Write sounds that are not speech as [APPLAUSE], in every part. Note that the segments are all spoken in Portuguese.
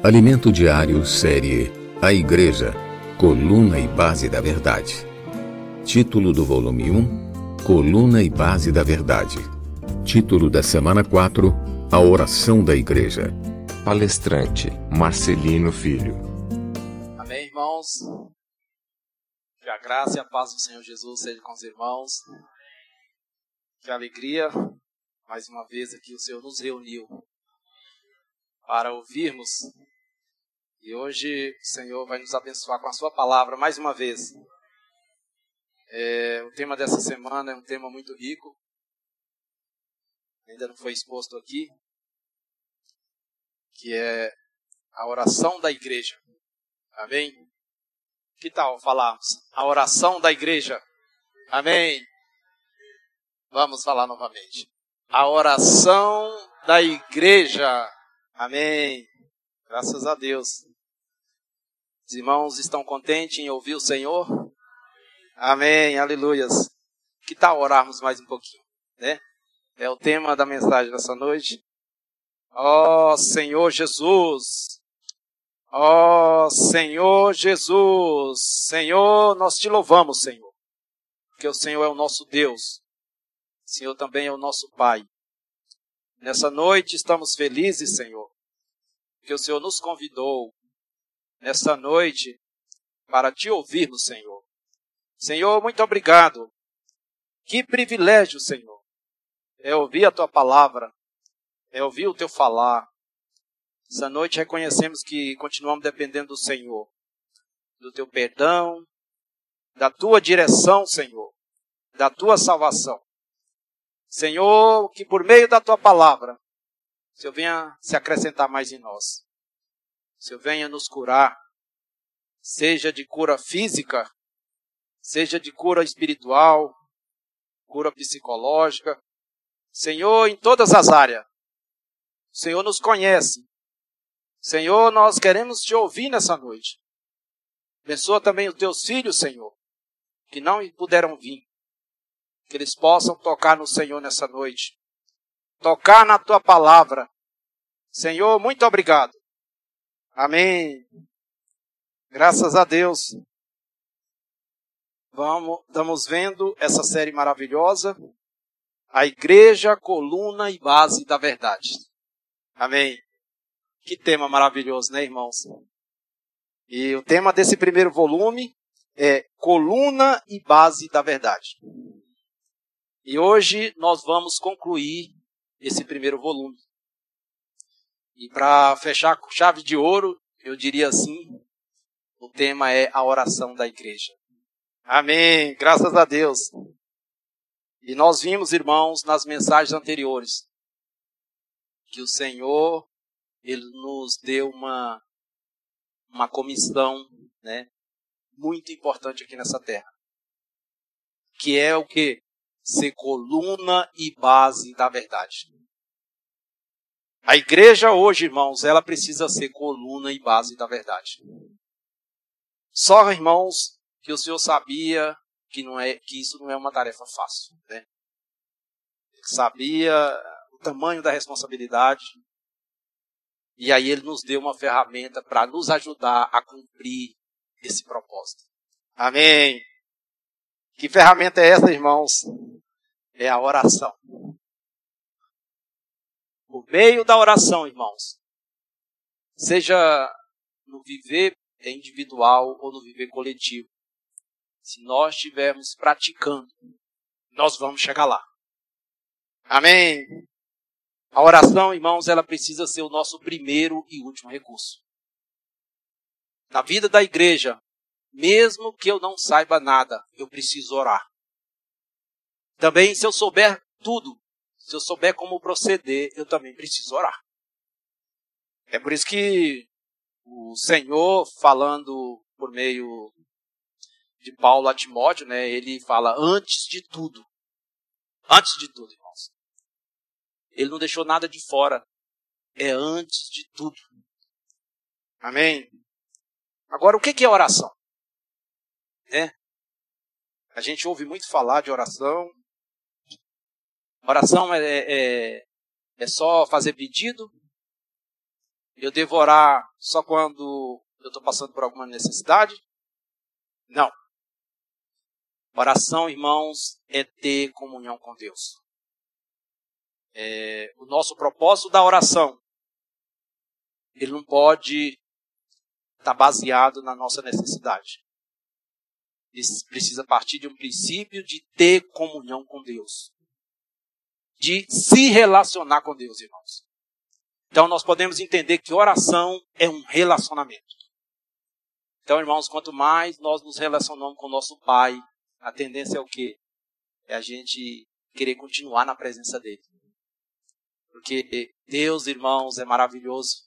Alimento Diário Série A Igreja, Coluna e Base da Verdade. Título do volume 1: Coluna e Base da Verdade. Título da semana 4: A Oração da Igreja. Palestrante Marcelino Filho. Amém, irmãos? Que a graça e a paz do Senhor Jesus seja com os irmãos. Que alegria, mais uma vez aqui o Senhor nos reuniu para ouvirmos. E hoje o Senhor vai nos abençoar com a Sua palavra mais uma vez. É, o tema dessa semana é um tema muito rico, ainda não foi exposto aqui, que é a oração da igreja. Amém? Que tal falarmos? A oração da igreja. Amém? Vamos falar novamente. A oração da igreja. Amém. Graças a Deus. Os irmãos estão contentes em ouvir o Senhor? Amém. Aleluias. Que tal orarmos mais um pouquinho, né? É o tema da mensagem dessa noite. Ó oh, Senhor Jesus. Ó oh, Senhor Jesus. Senhor, nós te louvamos, Senhor. Porque o Senhor é o nosso Deus. O Senhor também é o nosso Pai. Nessa noite estamos felizes, Senhor, que o Senhor nos convidou nessa noite para te ouvirmos, Senhor. Senhor, muito obrigado. Que privilégio, Senhor, é ouvir a tua palavra, é ouvir o teu falar. Essa noite reconhecemos que continuamos dependendo do Senhor, do teu perdão, da tua direção, Senhor, da tua salvação. Senhor, que por meio da tua palavra, o Senhor venha se acrescentar mais em nós. Senhor venha nos curar, seja de cura física, seja de cura espiritual, cura psicológica. Senhor, em todas as áreas. O Senhor nos conhece. Senhor, nós queremos te ouvir nessa noite. Abençoa também os teus filhos, Senhor, que não puderam vir que eles possam tocar no Senhor nessa noite. Tocar na tua palavra. Senhor, muito obrigado. Amém. Graças a Deus. Vamos, estamos vendo essa série maravilhosa. A igreja, coluna e base da verdade. Amém. Que tema maravilhoso, né, irmãos? E o tema desse primeiro volume é coluna e base da verdade. E hoje nós vamos concluir esse primeiro volume. E para fechar com chave de ouro, eu diria assim: o tema é a oração da igreja. Amém, graças a Deus. E nós vimos, irmãos, nas mensagens anteriores, que o Senhor, Ele nos deu uma, uma comissão, né, muito importante aqui nessa terra. Que é o que? ser coluna e base da verdade. A igreja hoje, irmãos, ela precisa ser coluna e base da verdade. Só, irmãos, que o Senhor sabia que não é que isso não é uma tarefa fácil, né? Ele sabia o tamanho da responsabilidade. E aí ele nos deu uma ferramenta para nos ajudar a cumprir esse propósito. Amém. Que ferramenta é essa, irmãos? É a oração. Por meio da oração, irmãos, seja no viver individual ou no viver coletivo, se nós estivermos praticando, nós vamos chegar lá. Amém. A oração, irmãos, ela precisa ser o nosso primeiro e último recurso. Na vida da igreja, mesmo que eu não saiba nada, eu preciso orar. Também, se eu souber tudo, se eu souber como proceder, eu também preciso orar. É por isso que o Senhor, falando por meio de Paulo a Timóteo, né, ele fala antes de tudo. Antes de tudo, irmãos. Ele não deixou nada de fora. É antes de tudo. Amém? Agora, o que é oração? né? A gente ouve muito falar de oração. Oração é, é, é só fazer pedido. Eu devo orar só quando eu estou passando por alguma necessidade? Não. Oração, irmãos, é ter comunhão com Deus. É, o nosso propósito da oração, ele não pode estar tá baseado na nossa necessidade. Ele precisa partir de um princípio de ter comunhão com Deus. De se relacionar com Deus, irmãos. Então nós podemos entender que oração é um relacionamento. Então, irmãos, quanto mais nós nos relacionamos com o nosso Pai, a tendência é o quê? É a gente querer continuar na presença dele. Porque Deus, irmãos, é maravilhoso.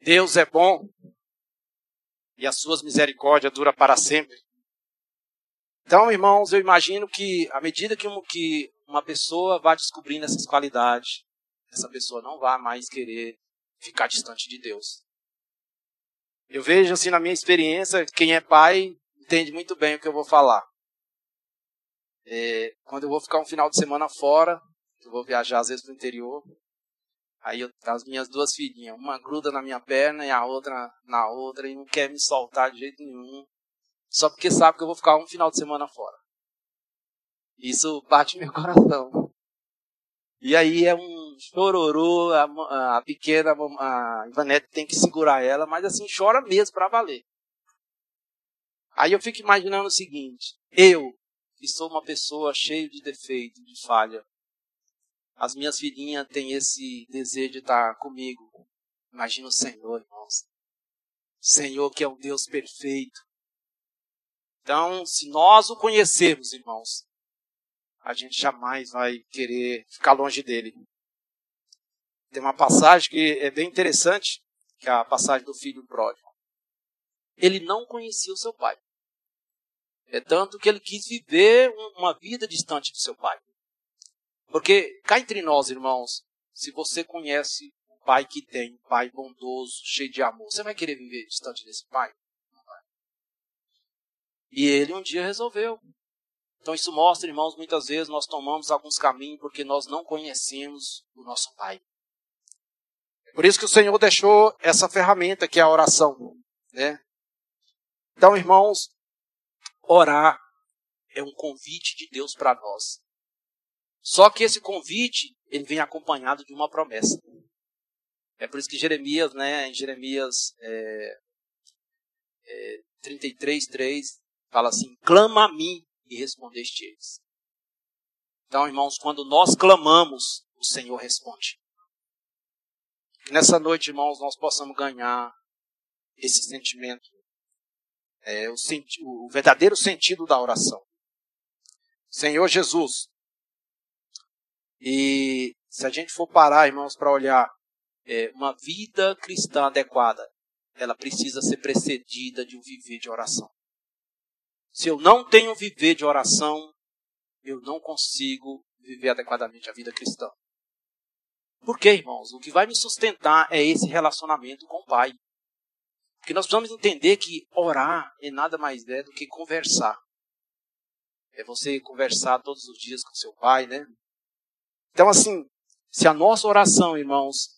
Deus é bom. E as suas misericórdias duram para sempre. Então, irmãos, eu imagino que à medida que uma pessoa vai descobrindo essas qualidades, essa pessoa não vai mais querer ficar distante de Deus. Eu vejo assim na minha experiência, quem é pai entende muito bem o que eu vou falar. É, quando eu vou ficar um final de semana fora, eu vou viajar às vezes para o interior, aí eu, as minhas duas filhinhas, uma gruda na minha perna e a outra na outra e não quer me soltar de jeito nenhum, só porque sabe que eu vou ficar um final de semana fora. Isso bate meu [LAUGHS] coração. E aí é um chororô, a, a pequena, a Ivanete tem que segurar ela, mas assim, chora mesmo para valer. Aí eu fico imaginando o seguinte: eu, que sou uma pessoa cheia de defeito, de falha, as minhas filhinhas têm esse desejo de estar comigo. Imagina o Senhor, irmãos. Senhor que é um Deus perfeito. Então, se nós o conhecermos, irmãos, a gente jamais vai querer ficar longe dele. Tem uma passagem que é bem interessante, que é a passagem do filho pródigo. Ele não conhecia o seu pai. É tanto que ele quis viver uma vida distante do seu pai. Porque cá entre nós, irmãos, se você conhece o pai que tem, um pai bondoso, cheio de amor, você vai querer viver distante desse pai? E ele um dia resolveu. Então isso mostra, irmãos, muitas vezes nós tomamos alguns caminhos porque nós não conhecemos o nosso Pai. Por isso que o Senhor deixou essa ferramenta que é a oração, né? Então, irmãos, orar é um convite de Deus para nós. Só que esse convite, ele vem acompanhado de uma promessa. É por isso que Jeremias, né, em Jeremias é, é, 33, 3, fala assim, clama a mim e respondeste eles. Então, irmãos, quando nós clamamos, o Senhor responde. Que nessa noite, irmãos, nós possamos ganhar esse sentimento, é, o, senti o verdadeiro sentido da oração. Senhor Jesus. E se a gente for parar, irmãos, para olhar é, uma vida cristã adequada, ela precisa ser precedida de um viver de oração. Se eu não tenho viver de oração, eu não consigo viver adequadamente a vida cristã. Por quê, irmãos? O que vai me sustentar é esse relacionamento com o Pai. Porque nós precisamos entender que orar é nada mais é do que conversar. É você conversar todos os dias com seu Pai, né? Então, assim, se a nossa oração, irmãos,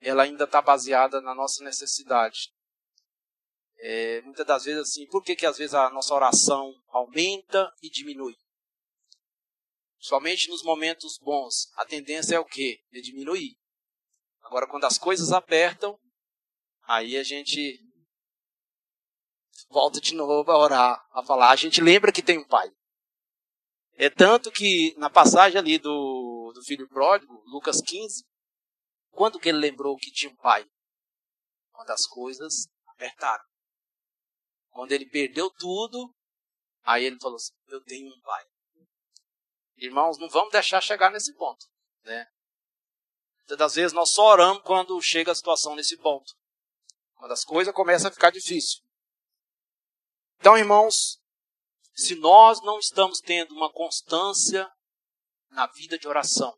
ela ainda está baseada na nossa necessidade, é, muitas das vezes assim, por que, que às vezes a nossa oração aumenta e diminui? Somente nos momentos bons, a tendência é o quê? É diminuir. Agora, quando as coisas apertam, aí a gente volta de novo a orar, a falar. A gente lembra que tem um pai. É tanto que na passagem ali do, do filho pródigo, Lucas 15, quando que ele lembrou que tinha um pai? Quando as coisas apertaram. Quando ele perdeu tudo, aí ele falou assim: Eu tenho um pai. Irmãos, não vamos deixar chegar nesse ponto. Né? Das vezes nós só oramos quando chega a situação nesse ponto. Quando as coisas começam a ficar difíceis. Então, irmãos, se nós não estamos tendo uma constância na vida de oração,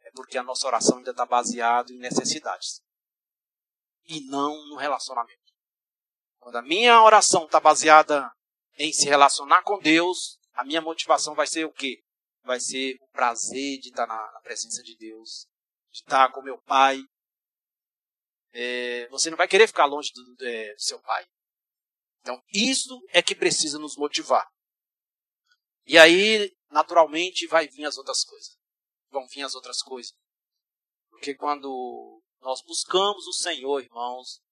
é porque a nossa oração ainda está baseada em necessidades e não no relacionamento. Quando a minha oração está baseada em se relacionar com Deus, a minha motivação vai ser o quê? Vai ser o prazer de estar na, na presença de Deus, de estar com meu Pai. é, você não vai querer ficar longe do, do, é, do seu pai. Então, isso é que precisa nos motivar. E aí, naturalmente, vai vir as outras coisas. Vão vir as outras coisas. Porque quando nós buscamos o Senhor, irmãos,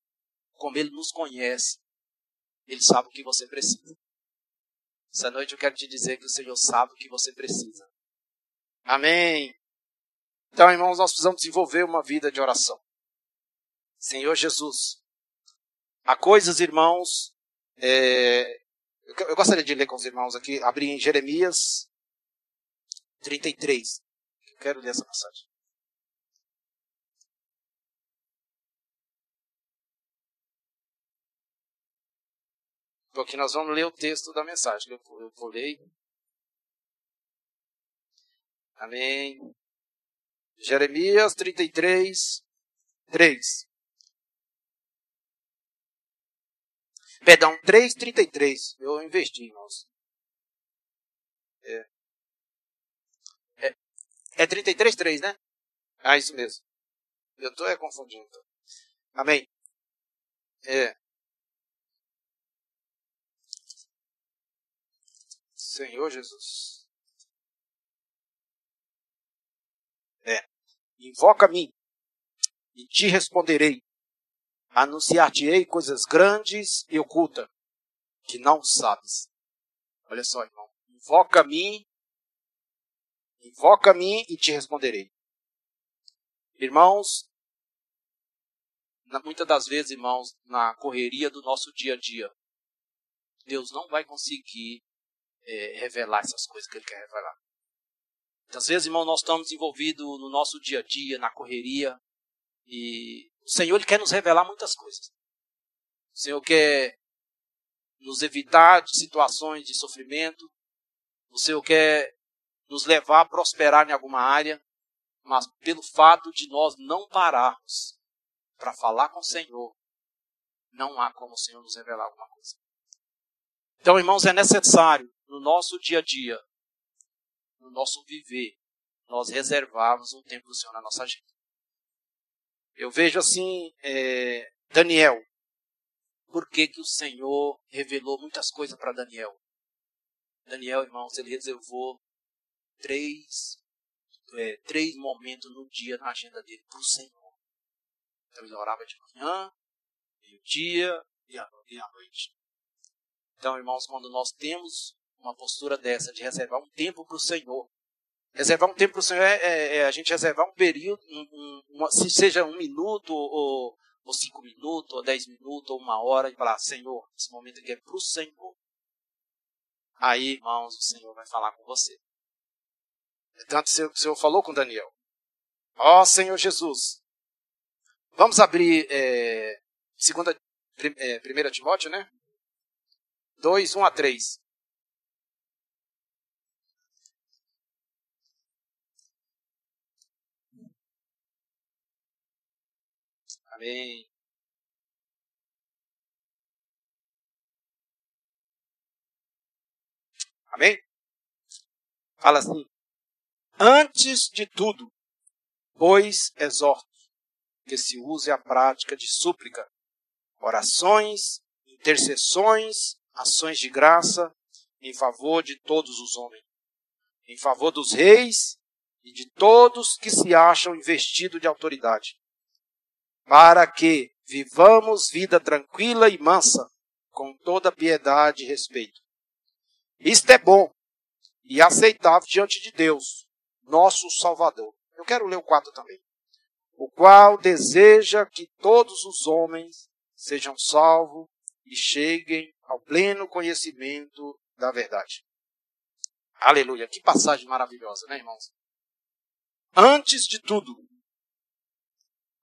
como Ele nos conhece, Ele sabe o que você precisa. Essa noite eu quero te dizer que o Senhor sabe o que você precisa. Amém. Então, irmãos, nós precisamos desenvolver uma vida de oração. Senhor Jesus, há coisas, irmãos, é, eu gostaria de ler com os irmãos aqui, abrir em Jeremias 33. Eu quero ler essa passagem. Porque nós vamos ler o texto da mensagem que eu, eu vou ler. Amém. Jeremias 33, 3. Perdão, 3,33. Eu investi, irmãos. É. É, é 33,3, né? Ah, isso mesmo. Eu estou é, confundindo. Amém. É. Senhor Jesus. É. Invoca-me e te responderei. Anunciar-te-ei coisas grandes e ocultas que não sabes. Olha só, irmão. Invoca-me, invoca-me e te responderei. Irmãos, muitas das vezes, irmãos, na correria do nosso dia a dia, Deus não vai conseguir é, revelar essas coisas que Ele quer revelar. Muitas vezes, irmão, nós estamos envolvidos no nosso dia a dia, na correria, e o Senhor ele quer nos revelar muitas coisas. O Senhor quer nos evitar de situações de sofrimento. O Senhor quer nos levar a prosperar em alguma área. Mas pelo fato de nós não pararmos para falar com o Senhor, não há como o Senhor nos revelar alguma coisa. Então, irmãos, é necessário no nosso dia a dia, no nosso viver, nós reservarmos um tempo do Senhor na nossa agenda. Eu vejo assim, é, Daniel. Por que, que o Senhor revelou muitas coisas para Daniel? Daniel, irmãos, ele reservou três, é, três momentos no dia na agenda dele para o Senhor. Então ele orava de manhã, meio-dia e à noite. Então, irmãos, quando nós temos uma postura dessa, de reservar um tempo para o Senhor. Reservar um tempo para o Senhor é, é, é, a gente reservar um período, um, uma, se seja um minuto, ou, ou cinco minutos, ou dez minutos, ou uma hora, e falar, Senhor, esse momento aqui é para o Senhor. Aí, irmãos, o Senhor vai falar com você. Tanto o Senhor falou com Daniel. Ó oh, Senhor Jesus. Vamos abrir é, segunda, é, 1 Timóteo, né? 2, 1 a 3. Amém. Amém? Fala assim: Antes de tudo, pois exorto que se use a prática de súplica, orações, intercessões, ações de graça em favor de todos os homens, em favor dos reis e de todos que se acham investidos de autoridade, para que vivamos vida tranquila e mansa, com toda piedade e respeito. Isto é bom e aceitável diante de Deus, nosso Salvador. Eu quero ler o 4 também. O qual deseja que todos os homens sejam salvos e cheguem ao pleno conhecimento da verdade. Aleluia. Que passagem maravilhosa, né, irmãos? Antes de tudo,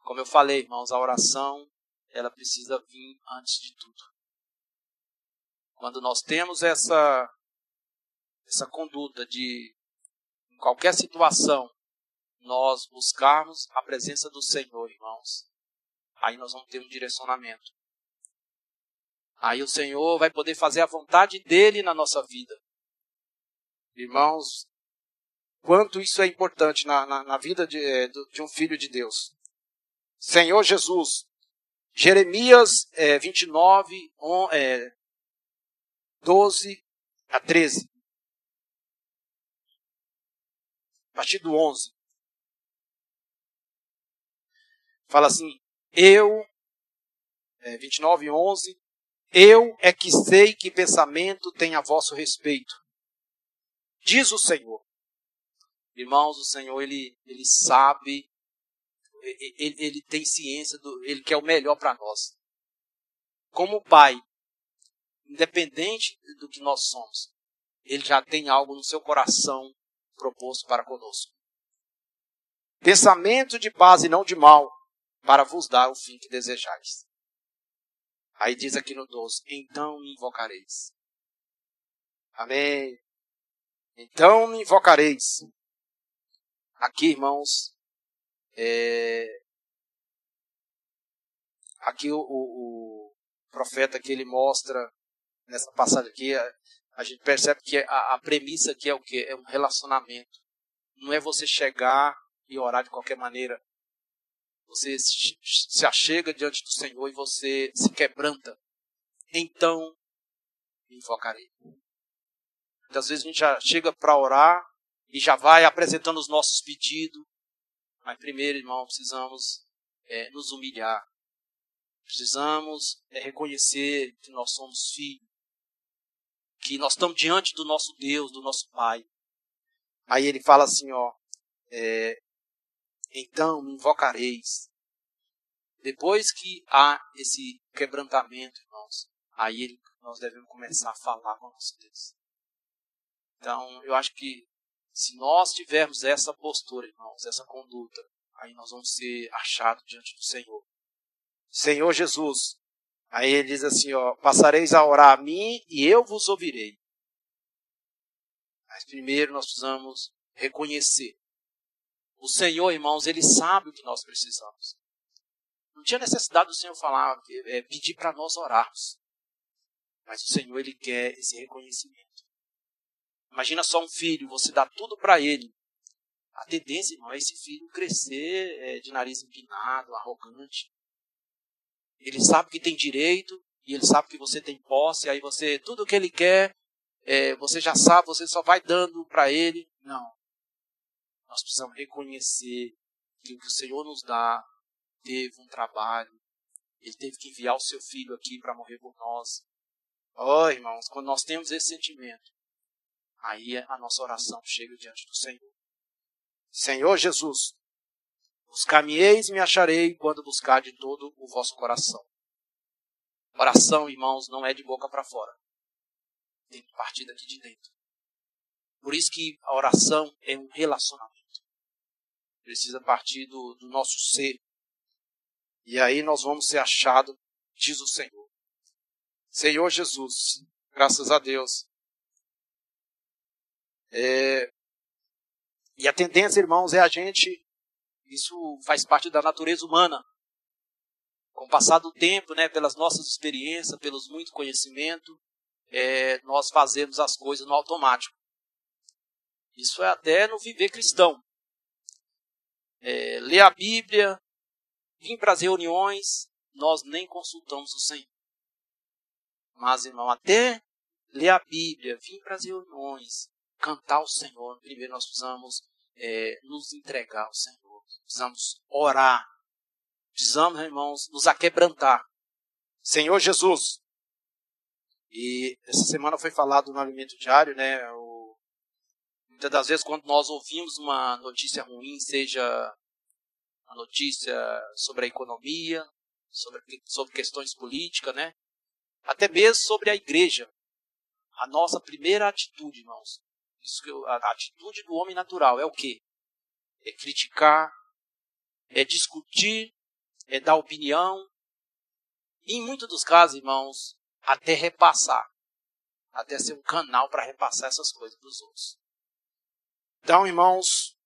como eu falei, irmãos, a oração, ela precisa vir antes de tudo. Quando nós temos essa essa conduta de em qualquer situação nós buscarmos a presença do Senhor, irmãos, aí nós vamos ter um direcionamento. Aí o Senhor vai poder fazer a vontade dele na nossa vida. Irmãos, quanto isso é importante na, na, na vida de, eh, de um filho de Deus. Senhor Jesus, Jeremias é, 29, on, é, 12 a 13. A partir do 11. Fala assim: Eu, é, 29, 11. Eu é que sei que pensamento tem a vosso respeito. Diz o Senhor. Irmãos, o Senhor, ele, ele sabe, ele, ele tem ciência, do, ele quer o melhor para nós. Como pai, independente do que nós somos, ele já tem algo no seu coração proposto para conosco. Pensamento de paz e não de mal, para vos dar o fim que desejais. Aí diz aqui no 12: Então me invocareis. Amém. Então me invocareis. Aqui, irmãos, é... aqui o, o, o, profeta que ele mostra nessa passagem aqui, a, a gente percebe que a, a premissa aqui é o que? É um relacionamento. Não é você chegar e orar de qualquer maneira. Você se achega diante do Senhor e você se quebranta. Então, me invocarei. Muitas vezes a gente já chega para orar e já vai apresentando os nossos pedidos. Mas primeiro, irmão, precisamos é, nos humilhar. Precisamos é, reconhecer que nós somos filhos. Que nós estamos diante do nosso Deus, do nosso Pai. Aí ele fala assim, ó. É, então me invocareis. Depois que há esse quebrantamento, irmãos, aí ele, nós devemos começar a falar com o nosso Deus. Então, eu acho que se nós tivermos essa postura, irmãos, essa conduta, aí nós vamos ser achados diante do Senhor. Senhor Jesus. Aí ele diz assim, ó, passareis a orar a mim e eu vos ouvirei. Mas primeiro nós precisamos reconhecer. O Senhor, irmãos, ele sabe o que nós precisamos. Não tinha necessidade do Senhor falar, é, pedir para nós orarmos. Mas o Senhor, ele quer esse reconhecimento. Imagina só um filho, você dá tudo para ele. A tendência, irmão, é esse filho crescer é, de nariz empinado, arrogante. Ele sabe que tem direito e ele sabe que você tem posse. Aí você, tudo que ele quer, é, você já sabe, você só vai dando para ele. Não. Nós precisamos reconhecer que o que o Senhor nos dá teve um trabalho. Ele teve que enviar o seu filho aqui para morrer por nós. Oh, irmãos, quando nós temos esse sentimento, aí a nossa oração chega diante do Senhor. Senhor Jesus, buscar-me-eis e me acharei quando buscar de todo o vosso coração. Oração, irmãos, não é de boca para fora. Tem que partir daqui de dentro. Por isso que a oração é um relacionamento. Precisa partir do, do nosso ser. E aí nós vamos ser achados, diz o Senhor. Senhor Jesus, graças a Deus, é, e a tendência, irmãos, é a gente, isso faz parte da natureza humana. Com o passar do tempo, né, pelas nossas experiências, pelos muito conhecimento, é, nós fazemos as coisas no automático. Isso é até no viver cristão. É, ler a Bíblia, vir para as reuniões, nós nem consultamos o Senhor. Mas, irmão, até ler a Bíblia, vir para as reuniões, cantar ao Senhor, primeiro nós precisamos é, nos entregar ao Senhor. Precisamos orar. Precisamos, irmãos, nos aquebrantar. Senhor Jesus. E essa semana foi falado no alimento diário, né? O, muitas das vezes, quando nós ouvimos uma notícia ruim, seja uma notícia sobre a economia, sobre, sobre questões políticas, né? Até mesmo sobre a igreja. A nossa primeira atitude, irmãos, isso que eu, a, a atitude do homem natural é o quê? É criticar, é discutir, é dar opinião. E em muitos dos casos, irmãos, até repassar. Até ser um canal para repassar essas coisas para os outros. Então, irmãos,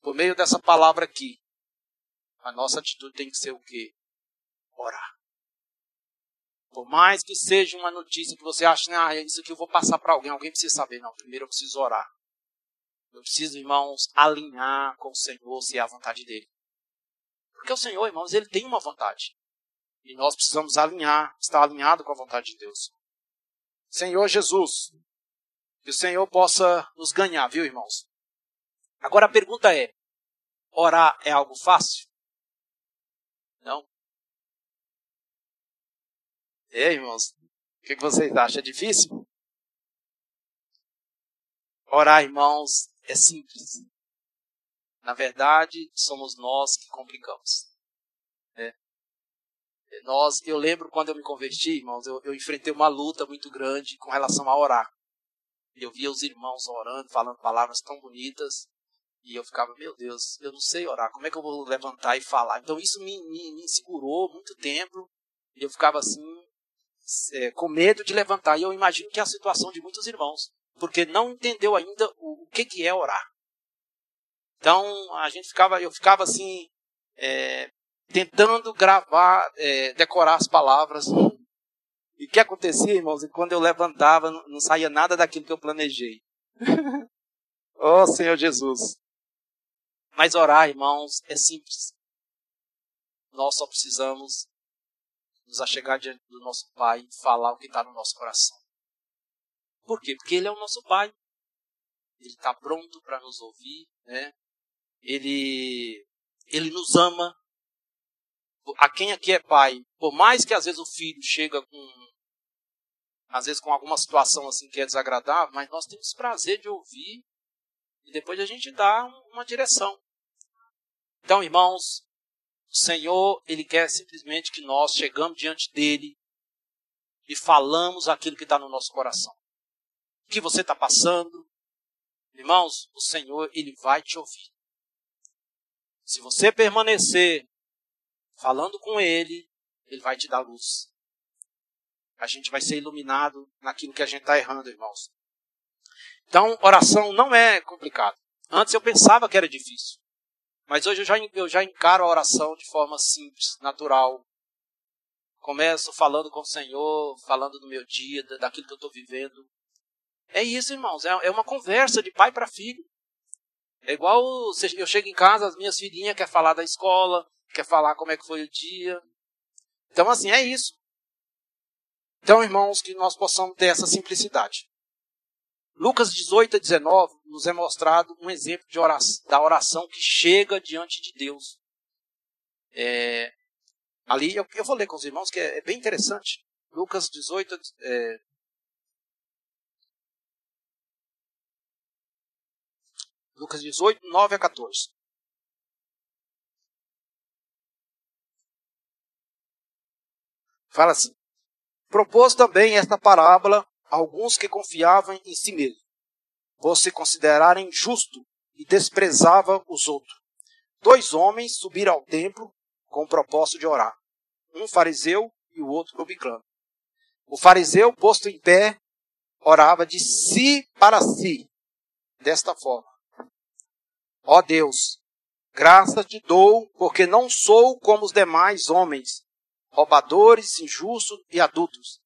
por meio dessa palavra aqui, a nossa atitude tem que ser o quê? Orar. Por mais que seja uma notícia que você acha, ah, isso aqui eu vou passar para alguém, alguém precisa saber. Não, primeiro eu preciso orar. Eu preciso, irmãos, alinhar com o Senhor se é a vontade dele. Porque o Senhor, irmãos, ele tem uma vontade. E nós precisamos alinhar, estar alinhado com a vontade de Deus. Senhor Jesus, que o Senhor possa nos ganhar, viu, irmãos? Agora a pergunta é: orar é algo fácil? Não? É, irmãos? O que vocês acham? É difícil? Orar, irmãos, é simples. Na verdade, somos nós que complicamos. É. Nós, eu lembro quando eu me converti, irmãos, eu, eu enfrentei uma luta muito grande com relação a orar. Eu via os irmãos orando, falando palavras tão bonitas, e eu ficava, meu Deus, eu não sei orar, como é que eu vou levantar e falar? Então isso me, me, me segurou muito tempo, e eu ficava assim, é, com medo de levantar. E eu imagino que é a situação de muitos irmãos, porque não entendeu ainda o, o que, que é orar. Então a gente ficava, eu ficava assim, é, tentando gravar, é, decorar as palavras. E o que acontecia, irmãos? E quando eu levantava, não, não saía nada daquilo que eu planejei. [LAUGHS] oh Senhor Jesus. Mas orar, irmãos, é simples. Nós só precisamos nos achegar diante do nosso Pai e falar o que está no nosso coração. Por quê? Porque Ele é o nosso Pai. Ele está pronto para nos ouvir, né? Ele, ele nos ama. A quem aqui é pai, por mais que às vezes o filho chega com, às vezes com alguma situação assim que é desagradável, mas nós temos prazer de ouvir e depois a gente dá uma direção. Então, irmãos, o Senhor, Ele quer simplesmente que nós chegamos diante dEle e falamos aquilo que está no nosso coração. O que você está passando, irmãos, o Senhor, Ele vai te ouvir. Se você permanecer falando com Ele, Ele vai te dar luz. A gente vai ser iluminado naquilo que a gente está errando, irmãos. Então, oração não é complicado. Antes eu pensava que era difícil. Mas hoje eu já, eu já encaro a oração de forma simples, natural. Começo falando com o Senhor, falando do meu dia, daquilo que eu estou vivendo. É isso, irmãos. É, é uma conversa de pai para filho. É igual eu chego em casa, as minhas filhinhas querem falar da escola, quer falar como é que foi o dia. Então, assim, é isso. Então, irmãos, que nós possamos ter essa simplicidade. Lucas 18 a 19 nos é mostrado um exemplo oração, da oração que chega diante de Deus. É, ali, eu, eu, vou ler com os irmãos, que é, é bem interessante. Lucas 18, é, Lucas 18, 9 a 14. Fala assim: Propôs também esta parábola alguns que confiavam em si mesmos, por se considerarem justo e desprezava os outros. Dois homens subiram ao templo com o propósito de orar, um fariseu e o outro publicano. O fariseu, posto em pé, orava de si para si, desta forma: Ó Deus, graças te dou, porque não sou como os demais homens, roubadores, injustos e adultos,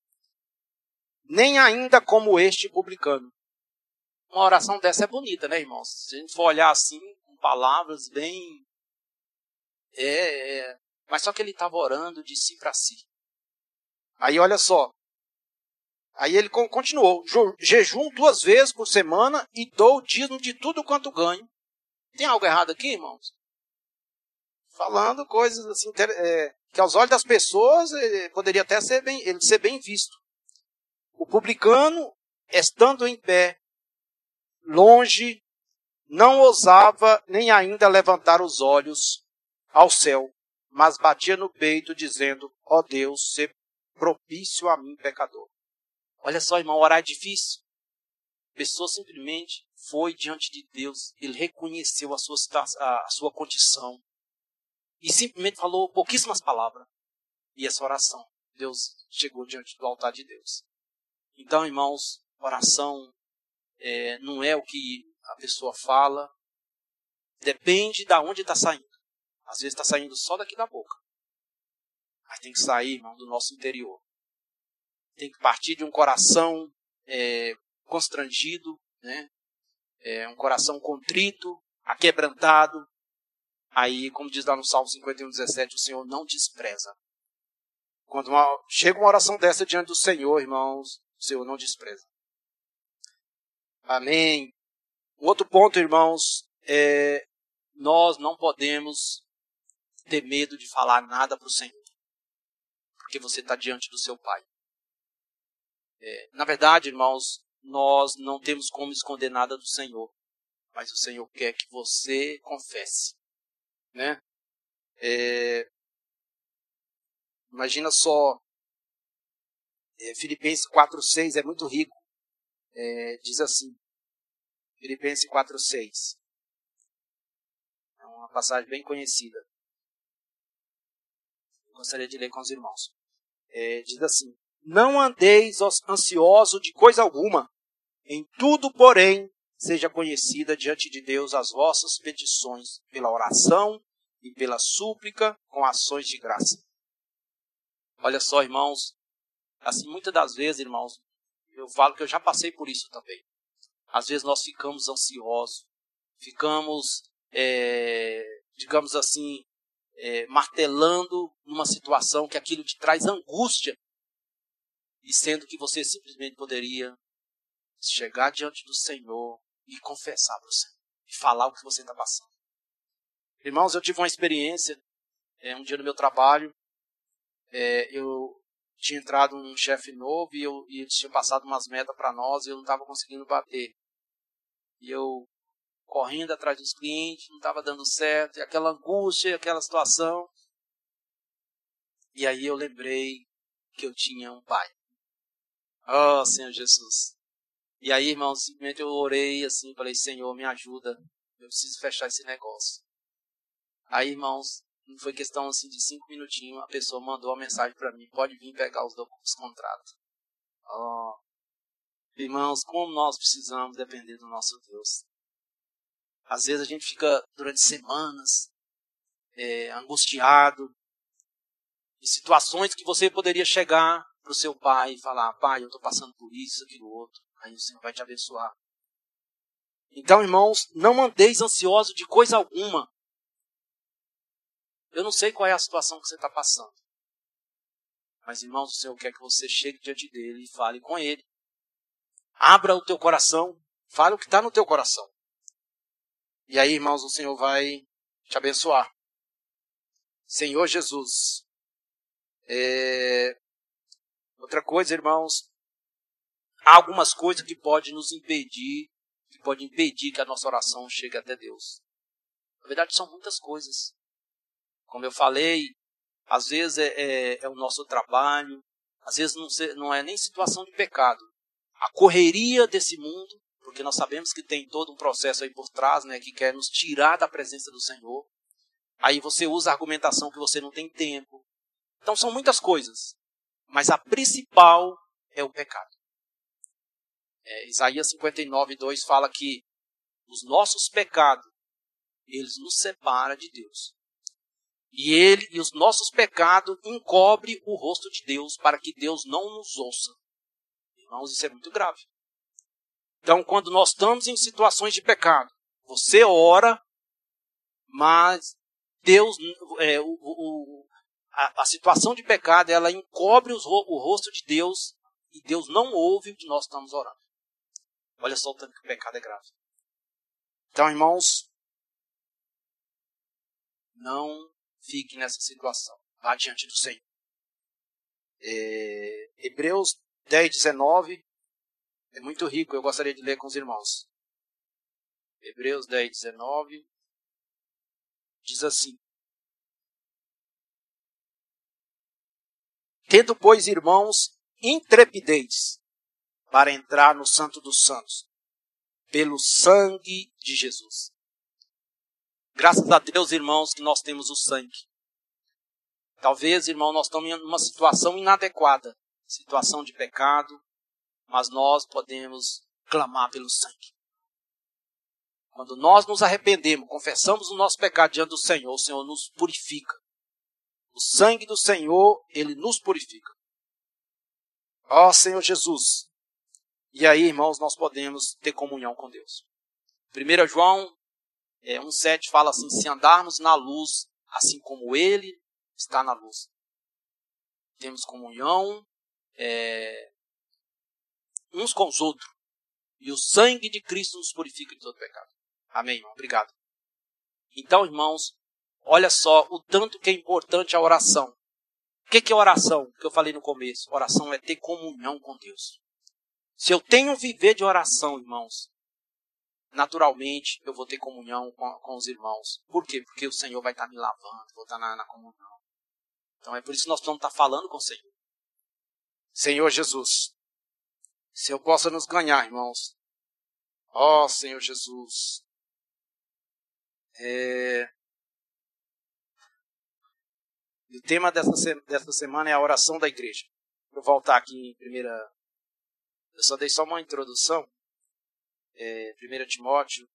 nem ainda como este publicano. Uma oração dessa é bonita, né, irmãos? Se a gente for olhar assim, com palavras bem. É, é... Mas só que ele estava orando de si para si. Aí olha só. Aí ele continuou: jejum duas vezes por semana e dou dízimo de tudo quanto ganho, tem algo errado aqui, irmãos? Falando coisas assim, é, que aos olhos das pessoas é, poderia até ser bem, ele ser bem visto. O publicano, estando em pé, longe, não ousava nem ainda levantar os olhos ao céu, mas batia no peito, dizendo: Ó oh Deus, ser propício a mim, pecador. Olha só, irmão, orar é difícil. A pessoa simplesmente foi diante de Deus, ele reconheceu a sua, a sua condição e simplesmente falou pouquíssimas palavras. E essa oração, Deus chegou diante do altar de Deus. Então, irmãos, oração é, não é o que a pessoa fala, depende de onde está saindo. Às vezes está saindo só daqui da boca. Mas tem que sair, irmão, do nosso interior. Tem que partir de um coração é, constrangido, né? é, um coração contrito, aquebrantado. Aí, como diz lá no Salmo 51, 17, o Senhor não despreza. Quando uma, chega uma oração dessa diante do Senhor, irmãos, Senhor não despreza. Amém. Um outro ponto, irmãos, é nós não podemos ter medo de falar nada para o Senhor, porque você está diante do seu Pai. É, na verdade, irmãos, nós não temos como esconder nada do Senhor, mas o Senhor quer que você confesse, né? É, imagina só, é, Filipenses 4:6 é muito rico. É, diz assim, Filipenses 4:6 é uma passagem bem conhecida. Gostaria de ler com os irmãos. É, diz assim: Não andeis ansioso de coisa alguma, em tudo, porém, seja conhecida diante de Deus as vossas petições pela oração e pela súplica com ações de graça. Olha só, irmãos, assim, muitas das vezes, irmãos, eu falo que eu já passei por isso também. Às vezes nós ficamos ansiosos, ficamos, é, digamos assim, é, martelando numa situação que aquilo te traz angústia, e sendo que você simplesmente poderia chegar diante do Senhor e confessar para o Senhor, e falar o que você está passando. Irmãos, eu tive uma experiência, é, um dia no meu trabalho, é, eu tinha entrado um chefe novo e, eu, e eles tinham passado umas metas para nós e eu não estava conseguindo bater. E eu correndo atrás dos clientes, não estava dando certo, e aquela angústia, aquela situação. E aí eu lembrei que eu tinha um pai. Oh, Senhor Jesus. E aí, irmão, simplesmente eu orei assim, falei, Senhor, me ajuda. Eu preciso fechar esse negócio. Aí, irmãos, foi questão assim de cinco minutinhos, a pessoa mandou uma mensagem para mim, pode vir pegar os, os contratos. Oh. Irmãos, como nós precisamos depender do nosso Deus. Às vezes a gente fica durante semanas é, angustiado, em situações que você poderia chegar para o seu pai e falar: Pai, eu estou passando por isso, aquilo outro. Aí o Senhor vai te abençoar. Então, irmãos, não mandeis ansioso de coisa alguma, eu não sei qual é a situação que você está passando. Mas, irmãos, o Senhor quer que você chegue diante dele e fale com ele. Abra o teu coração, fale o que está no teu coração. E aí, irmãos, o Senhor vai te abençoar. Senhor Jesus. É... Outra coisa, irmãos, há algumas coisas que podem nos impedir, que podem impedir que a nossa oração chegue até Deus. Na verdade, são muitas coisas. Como eu falei, às vezes é, é, é o nosso trabalho, às vezes não, não é nem situação de pecado. A correria desse mundo, porque nós sabemos que tem todo um processo aí por trás, né, que quer nos tirar da presença do Senhor. Aí você usa a argumentação que você não tem tempo. Então são muitas coisas, mas a principal é o pecado. É, Isaías 59, 2 fala que os nossos pecados, eles nos separam de Deus. E ele e os nossos pecados encobre o rosto de Deus para que Deus não nos ouça. Irmãos, isso é muito grave. Então, quando nós estamos em situações de pecado, você ora, mas Deus, é, o, o, a, a, situação de pecado, ela encobre os, o rosto de Deus e Deus não ouve o que nós estamos orando. Olha só o tanto que o pecado é grave. Então, irmãos, não fique nessa situação. Vá diante do Senhor. É, Hebreus 10, 19 é muito rico, eu gostaria de ler com os irmãos. Hebreus 10, 19 diz assim: Tendo, pois, irmãos, intrepidez para entrar no Santo dos Santos, pelo sangue de Jesus. Graças a Deus, irmãos, que nós temos o sangue. Talvez, irmão, nós estamos em uma situação inadequada, situação de pecado, mas nós podemos clamar pelo sangue. Quando nós nos arrependemos, confessamos o nosso pecado diante do Senhor, o Senhor nos purifica. O sangue do Senhor, ele nos purifica. Ó oh, Senhor Jesus. E aí, irmãos, nós podemos ter comunhão com Deus. 1 João é, 1,7 fala assim: se andarmos na luz, assim como Ele está na luz. temos comunhão é, uns com os outros. E o sangue de Cristo nos purifica de todo pecado. Amém, irmão? Obrigado. Então, irmãos, olha só o tanto que é importante a oração. O que é oração? Que eu falei no começo. Oração é ter comunhão com Deus. Se eu tenho viver de oração, irmãos, naturalmente eu vou ter comunhão com, com, os irmãos. Por quê? Porque o Senhor vai estar me lavando, vou estar na, na comunhão. Então é por isso que nós precisamos estar falando com o Senhor. Senhor Jesus, se eu possa nos ganhar, irmãos. Ó oh, Senhor Jesus. É... O tema dessa, dessa semana é a oração da igreja. Vou voltar aqui em primeira. Eu só dei só uma introdução é, 1 Timóteo.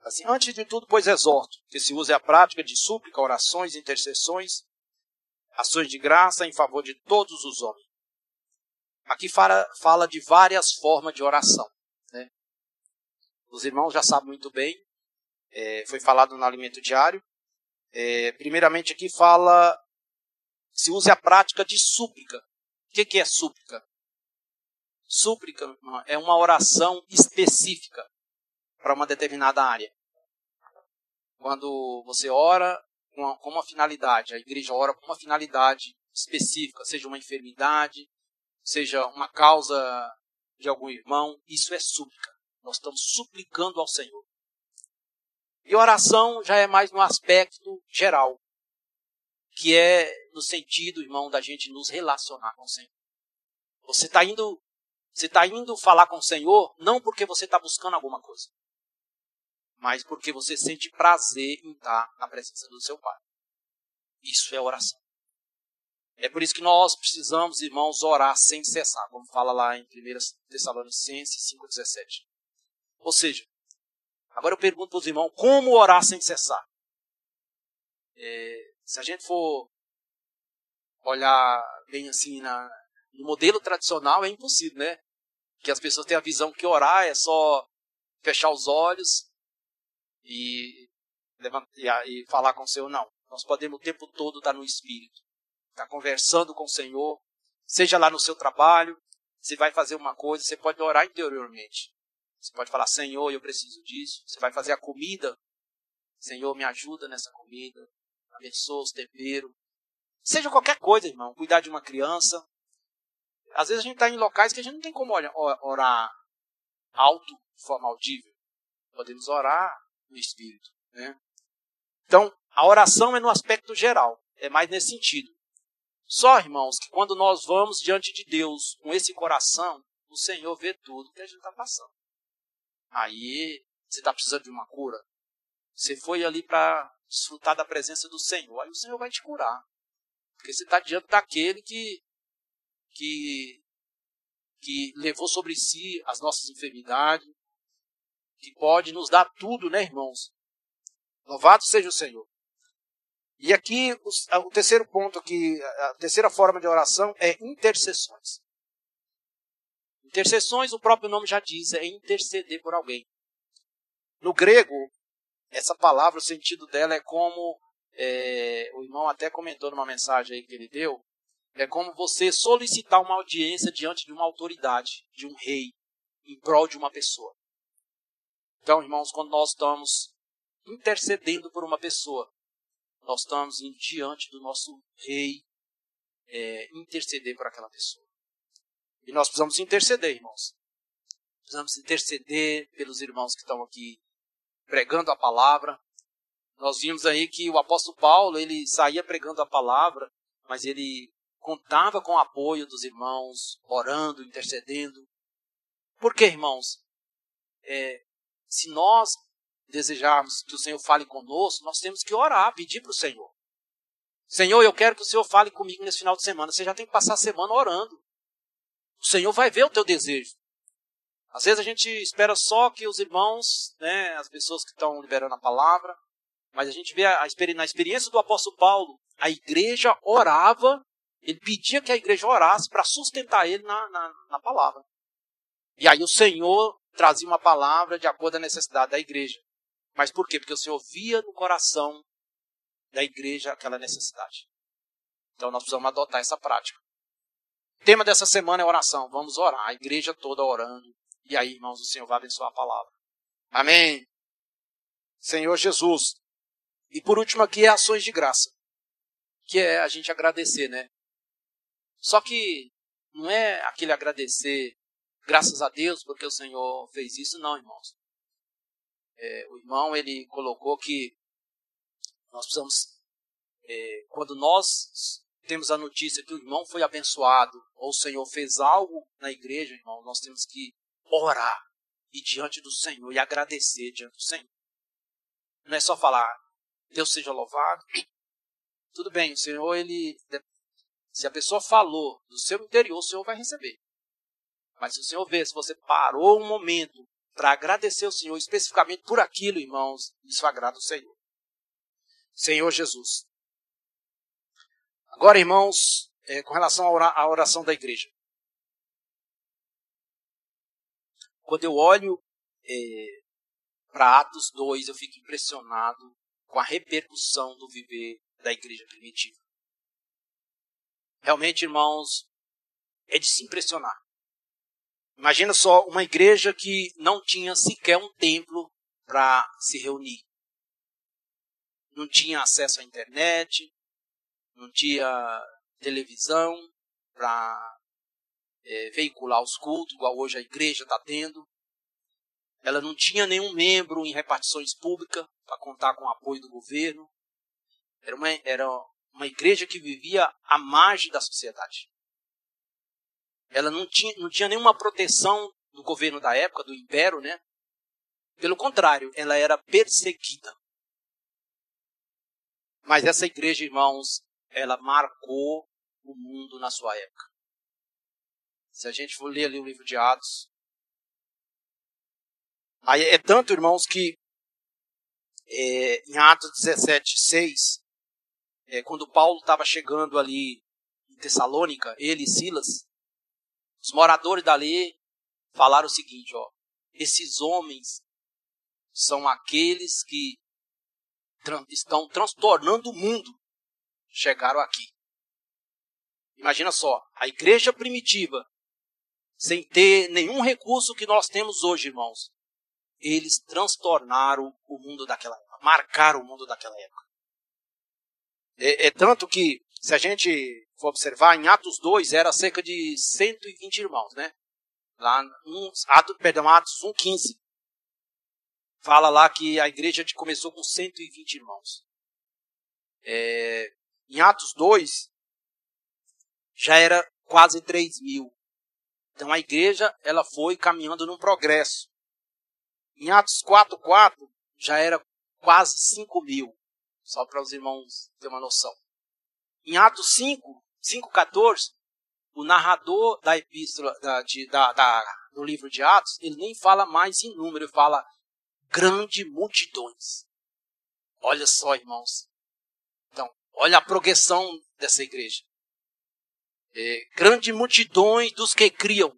Assim, antes de tudo, pois exorto que se use a prática de súplica, orações, intercessões, ações de graça em favor de todos os homens. Aqui fala, fala de várias formas de oração. Né? Os irmãos já sabem muito bem, é, foi falado no alimento diário, é, primeiramente aqui fala, se usa a prática de súplica. O que, que é súplica? Súplica é uma oração específica para uma determinada área. Quando você ora com uma, com uma finalidade, a igreja ora com uma finalidade específica, seja uma enfermidade, seja uma causa de algum irmão, isso é súplica. Nós estamos suplicando ao Senhor. E oração já é mais no aspecto geral, que é no sentido, irmão, da gente nos relacionar com o Senhor. Você está indo, você está indo falar com o Senhor não porque você está buscando alguma coisa, mas porque você sente prazer em estar na presença do seu Pai. Isso é oração. É por isso que nós precisamos, irmãos, orar sem cessar, como fala lá em 1 Tessalonicenses 5,17. Ou seja, Agora eu pergunto para os irmãos, como orar sem cessar? É, se a gente for olhar bem assim na, no modelo tradicional, é impossível, né? Que as pessoas têm a visão que orar é só fechar os olhos e, e falar com o Senhor. Não. Nós podemos o tempo todo estar no Espírito, estar conversando com o Senhor, seja lá no seu trabalho, você vai fazer uma coisa, você pode orar interiormente. Você pode falar, Senhor, eu preciso disso. Você vai fazer a comida. Senhor, me ajuda nessa comida. Abençoa os temperos. Seja qualquer coisa, irmão. Cuidar de uma criança. Às vezes a gente está em locais que a gente não tem como orar alto, de forma audível. Podemos orar no Espírito. Né? Então, a oração é no aspecto geral. É mais nesse sentido. Só, irmãos, que quando nós vamos diante de Deus com esse coração, o Senhor vê tudo que a gente está passando. Aí você está precisando de uma cura. Você foi ali para desfrutar da presença do Senhor. Aí o Senhor vai te curar. Porque você está diante daquele que, que, que levou sobre si as nossas enfermidades, que pode nos dar tudo, né, irmãos? Louvado seja o Senhor. E aqui, o, terceiro ponto aqui, a terceira forma de oração é intercessões. Intercessões, o próprio nome já diz, é interceder por alguém. No grego, essa palavra, o sentido dela é como, é, o irmão até comentou numa mensagem aí que ele deu, é como você solicitar uma audiência diante de uma autoridade, de um rei, em prol de uma pessoa. Então, irmãos, quando nós estamos intercedendo por uma pessoa, nós estamos diante do nosso rei, é, interceder por aquela pessoa. E nós precisamos interceder, irmãos. Precisamos interceder pelos irmãos que estão aqui pregando a palavra. Nós vimos aí que o apóstolo Paulo, ele saía pregando a palavra, mas ele contava com o apoio dos irmãos, orando, intercedendo. Por quê, irmãos? É, se nós desejarmos que o Senhor fale conosco, nós temos que orar, pedir para o Senhor. Senhor, eu quero que o Senhor fale comigo nesse final de semana. Você já tem que passar a semana orando. O Senhor vai ver o teu desejo. Às vezes a gente espera só que os irmãos, né, as pessoas que estão liberando a palavra, mas a gente vê a, na experiência do apóstolo Paulo, a igreja orava, ele pedia que a igreja orasse para sustentar ele na, na, na palavra. E aí o Senhor trazia uma palavra de acordo com a necessidade da igreja. Mas por quê? Porque o Senhor via no coração da igreja aquela necessidade. Então nós precisamos adotar essa prática. O tema dessa semana é oração. Vamos orar, a igreja toda orando. E aí, irmãos, o Senhor vai abençoar a palavra. Amém. Senhor Jesus. E por último aqui é ações de graça. Que é a gente agradecer, né? Só que não é aquele agradecer graças a Deus porque o Senhor fez isso, não, irmãos. É, o irmão ele colocou que nós precisamos, é, quando nós temos a notícia que o irmão foi abençoado, ou o Senhor fez algo na igreja, irmão, nós temos que orar e diante do Senhor e agradecer diante do Senhor. Não é só falar, Deus seja louvado. Tudo bem, o Senhor, ele. Se a pessoa falou do seu interior, o Senhor vai receber. Mas se o Senhor vê, se você parou um momento para agradecer o Senhor especificamente por aquilo, irmãos, isso agrada o Senhor. Senhor Jesus. Agora, irmãos, é, com relação à oração da igreja. Quando eu olho é, para Atos 2, eu fico impressionado com a repercussão do viver da igreja primitiva. Realmente, irmãos, é de se impressionar. Imagina só uma igreja que não tinha sequer um templo para se reunir. Não tinha acesso à internet, não tinha televisão para é, veicular os cultos, igual hoje a igreja está tendo. Ela não tinha nenhum membro em repartições públicas para contar com o apoio do governo. Era uma, era uma igreja que vivia à margem da sociedade. Ela não tinha, não tinha nenhuma proteção do governo da época, do império, né? Pelo contrário, ela era perseguida. Mas essa igreja, irmãos, ela marcou o mundo na sua época. Se a gente for ler ali o livro de Atos, aí é tanto, irmãos, que é, em Atos 17, 6, é, quando Paulo estava chegando ali em Tessalônica, ele e Silas, os moradores dali falaram o seguinte, ó, esses homens são aqueles que estão transtornando o mundo. Chegaram aqui. Imagina só, a igreja primitiva, sem ter nenhum recurso que nós temos hoje, irmãos, eles transtornaram o mundo daquela época, marcaram o mundo daquela época. É, é tanto que, se a gente for observar, em Atos 2 era cerca de 120 irmãos, né? Lá, um, Atos, perdão, Atos 1, 15. Fala lá que a igreja começou com 120 irmãos. É, em Atos 2, já era quase 3 mil. Então a igreja ela foi caminhando num progresso. Em Atos 4, 4, já era quase 5 mil. Só para os irmãos terem uma noção. Em Atos 5, 5,14, o narrador da epístola, da, de, da, da, do livro de Atos, ele nem fala mais em número, ele fala grande multidões. Olha só, irmãos. Olha a progressão dessa igreja. É, grande multidões dos que criam.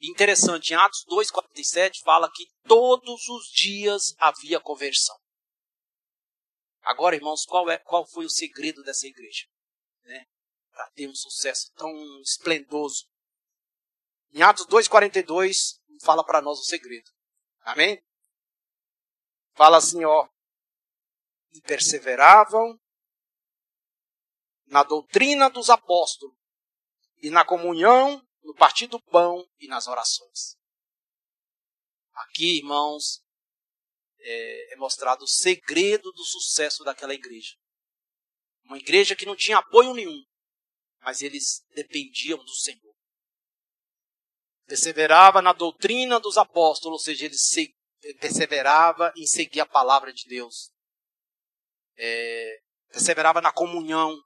Interessante, em Atos 2,47 fala que todos os dias havia conversão. Agora, irmãos, qual, é, qual foi o segredo dessa igreja? Né? para ter um sucesso tão esplendoso. Em Atos 2,42, fala para nós o segredo. Amém? Fala assim, ó. E perseveravam na doutrina dos apóstolos, e na comunhão, no partir do pão e nas orações. Aqui, irmãos, é, é mostrado o segredo do sucesso daquela igreja. Uma igreja que não tinha apoio nenhum, mas eles dependiam do Senhor. Perseverava na doutrina dos apóstolos, ou seja, ele se, perseverava em seguir a palavra de Deus. É, perseverava na comunhão.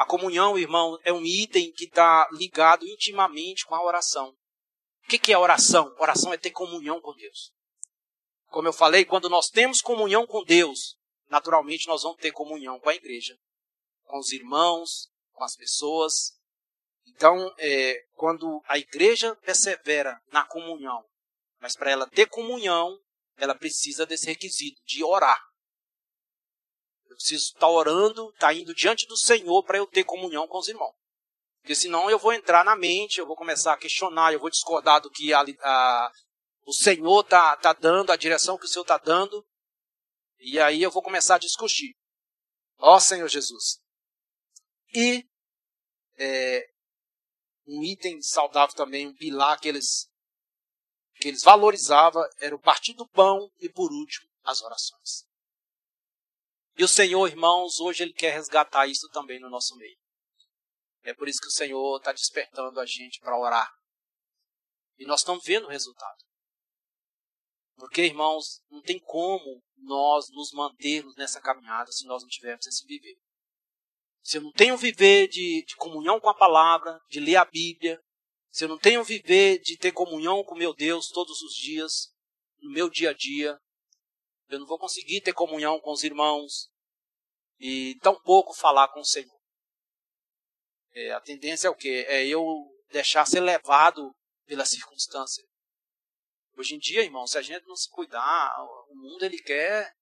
A comunhão, irmão, é um item que está ligado intimamente com a oração. O que, que é oração? Oração é ter comunhão com Deus. Como eu falei, quando nós temos comunhão com Deus, naturalmente nós vamos ter comunhão com a igreja, com os irmãos, com as pessoas. Então, é, quando a igreja persevera na comunhão, Mas para ela ter comunhão, ela precisa desse requisito de orar. Eu preciso estar orando, estar indo diante do Senhor para eu ter comunhão com os irmãos. Porque senão eu vou entrar na mente, eu vou começar a questionar, eu vou discordar do que a, a, o Senhor está tá dando, a direção que o Senhor está dando. E aí eu vou começar a discutir. Ó Senhor Jesus. E é, um item saudável também, um pilar que eles, que eles valorizavam era o partir do pão e, por último, as orações. E o Senhor, irmãos, hoje Ele quer resgatar isso também no nosso meio. É por isso que o Senhor está despertando a gente para orar. E nós estamos vendo o resultado. Porque, irmãos, não tem como nós nos mantermos nessa caminhada se nós não tivermos esse viver. Se eu não tenho viver de, de comunhão com a palavra, de ler a Bíblia, se eu não tenho viver de ter comunhão com meu Deus todos os dias, no meu dia a dia, eu não vou conseguir ter comunhão com os irmãos e tampouco falar com o Senhor. É, a tendência é o quê? É eu deixar ser levado pela circunstância. Hoje em dia, irmão, se a gente não se cuidar, o mundo ele quer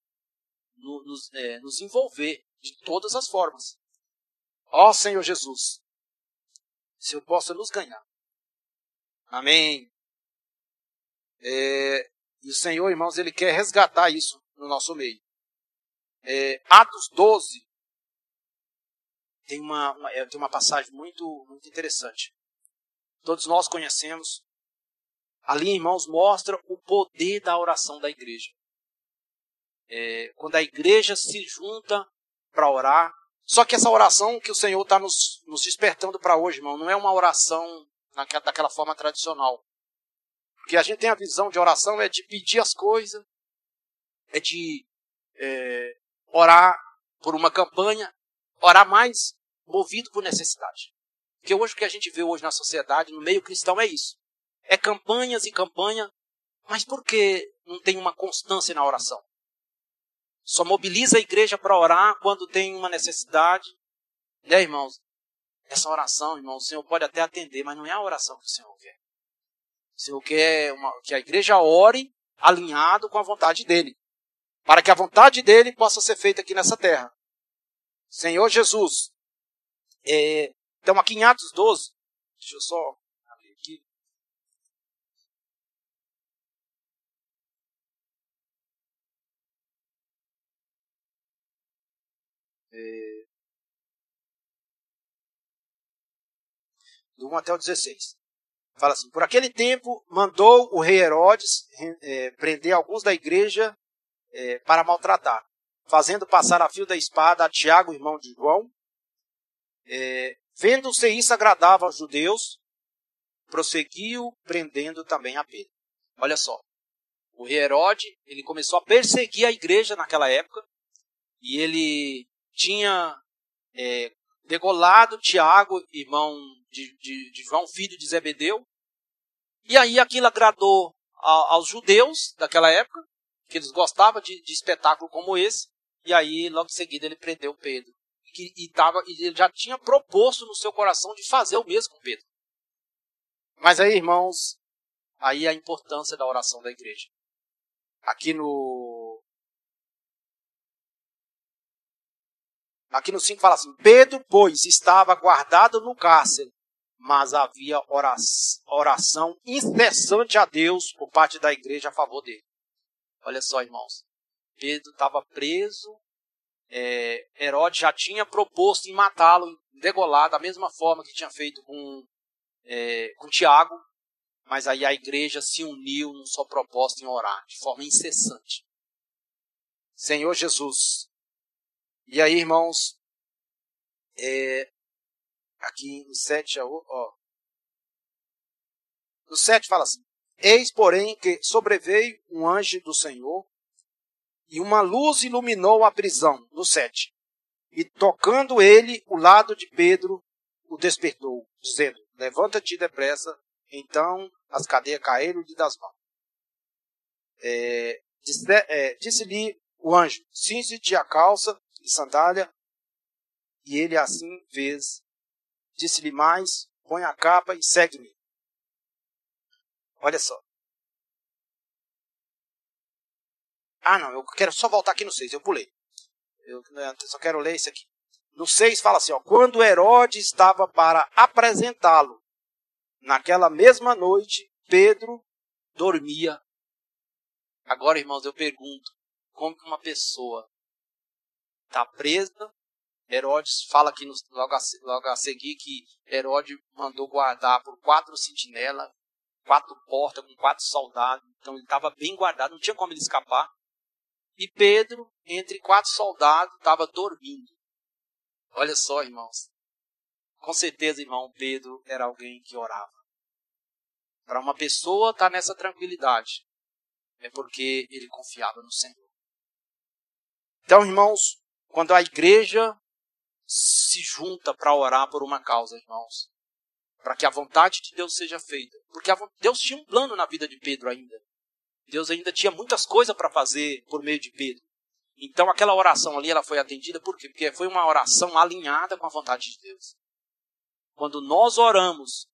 nos, é, nos envolver de todas as formas. Ó Senhor Jesus, se eu possa nos ganhar. Amém. É, e o Senhor, irmãos, ele quer resgatar isso no nosso meio. É, Atos 12, tem uma, uma, é, tem uma passagem muito, muito interessante. Todos nós conhecemos. Ali, irmãos, mostra o poder da oração da igreja. É, quando a igreja se junta para orar. Só que essa oração que o Senhor está nos, nos despertando para hoje, irmão, não é uma oração naquela, daquela forma tradicional. Porque a gente tem a visão de oração é de pedir as coisas, é de é, orar por uma campanha, orar mais movido por necessidade. Porque hoje o que a gente vê hoje na sociedade, no meio cristão, é isso. É campanhas e campanha, mas por que não tem uma constância na oração? Só mobiliza a igreja para orar quando tem uma necessidade. Né, irmãos? Essa oração, irmão, o Senhor pode até atender, mas não é a oração que o Senhor quer. O Senhor quer uma, que a igreja ore alinhado com a vontade dele. Para que a vontade dele possa ser feita aqui nessa terra. Senhor Jesus, é, então, aqui em Atos 12, deixa eu só abrir aqui. É, do 1 até o 16. Fala assim: Por aquele tempo mandou o rei Herodes é, prender alguns da igreja é, para maltratar, fazendo passar a fio da espada a Tiago, irmão de João, é, Vendo-se isso agradava aos judeus, prosseguiu prendendo também a Pedro. Olha só, o rei Herode, ele começou a perseguir a igreja naquela época, e ele tinha é, degolado Tiago, irmão de, de, de, João, filho de Zebedeu, e aí aquilo agradou a, aos judeus daquela época, que eles gostavam de, de espetáculo como esse, e aí logo em seguida ele prendeu Pedro que, e, tava, e ele já tinha proposto no seu coração de fazer o mesmo com Pedro. Mas aí, irmãos, aí a importância da oração da igreja. Aqui no. Aqui no 5 fala assim: Pedro, pois, estava guardado no cárcere, mas havia oração incessante a Deus por parte da igreja a favor dele. Olha só, irmãos. Pedro estava preso é, Herodes já tinha proposto em matá-lo, degolar, da mesma forma que tinha feito com, é, com Tiago, mas aí a igreja se uniu num só propósito em orar, de forma incessante. Senhor Jesus. E aí, irmãos, é, aqui no 7, ó, no 7 fala assim: Eis, porém, que sobreveio um anjo do Senhor e uma luz iluminou a prisão, no 7. E tocando ele o lado de Pedro, o despertou, dizendo: Levanta-te depressa. Então as cadeias caíram-lhe das mãos. É, é, Disse-lhe o anjo: Cinze-te a calça e sandália. E ele assim fez. Disse-lhe mais: Põe a capa e segue-me. Olha só. Ah, não, eu quero só voltar aqui no 6, eu pulei. Eu só quero ler isso aqui. No 6 fala assim, ó, quando Herodes estava para apresentá-lo, naquela mesma noite, Pedro dormia. Agora, irmãos, eu pergunto, como que uma pessoa está presa Herodes fala aqui no, logo, a, logo a seguir que Herodes mandou guardar por quatro sentinelas, quatro portas com quatro soldados. Então ele estava bem guardado, não tinha como ele escapar. E Pedro, entre quatro soldados, estava dormindo. Olha só, irmãos. Com certeza, irmão, Pedro era alguém que orava. Para uma pessoa estar tá nessa tranquilidade, é porque ele confiava no Senhor. Então, irmãos, quando a igreja se junta para orar por uma causa, irmãos. Para que a vontade de Deus seja feita. Porque Deus tinha um plano na vida de Pedro ainda. Deus ainda tinha muitas coisas para fazer por meio de Pedro. Então aquela oração ali ela foi atendida por quê? Porque foi uma oração alinhada com a vontade de Deus. Quando nós oramos,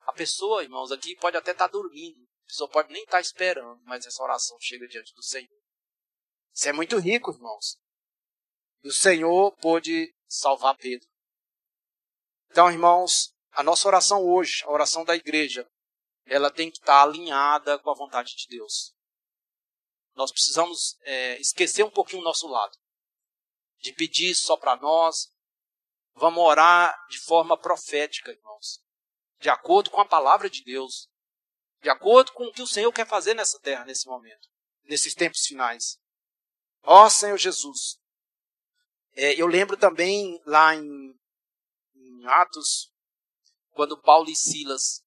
a pessoa, irmãos, aqui pode até estar tá dormindo, a pessoa pode nem estar tá esperando, mas essa oração chega diante do Senhor. Isso é muito rico, irmãos. E o Senhor pôde salvar Pedro. Então, irmãos, a nossa oração hoje, a oração da igreja, ela tem que estar alinhada com a vontade de Deus. Nós precisamos é, esquecer um pouquinho o nosso lado, de pedir só para nós. Vamos orar de forma profética, irmãos, de acordo com a palavra de Deus, de acordo com o que o Senhor quer fazer nessa terra nesse momento, nesses tempos finais. Ó Senhor Jesus, é, eu lembro também lá em, em, Atos, quando Paulo e Silas,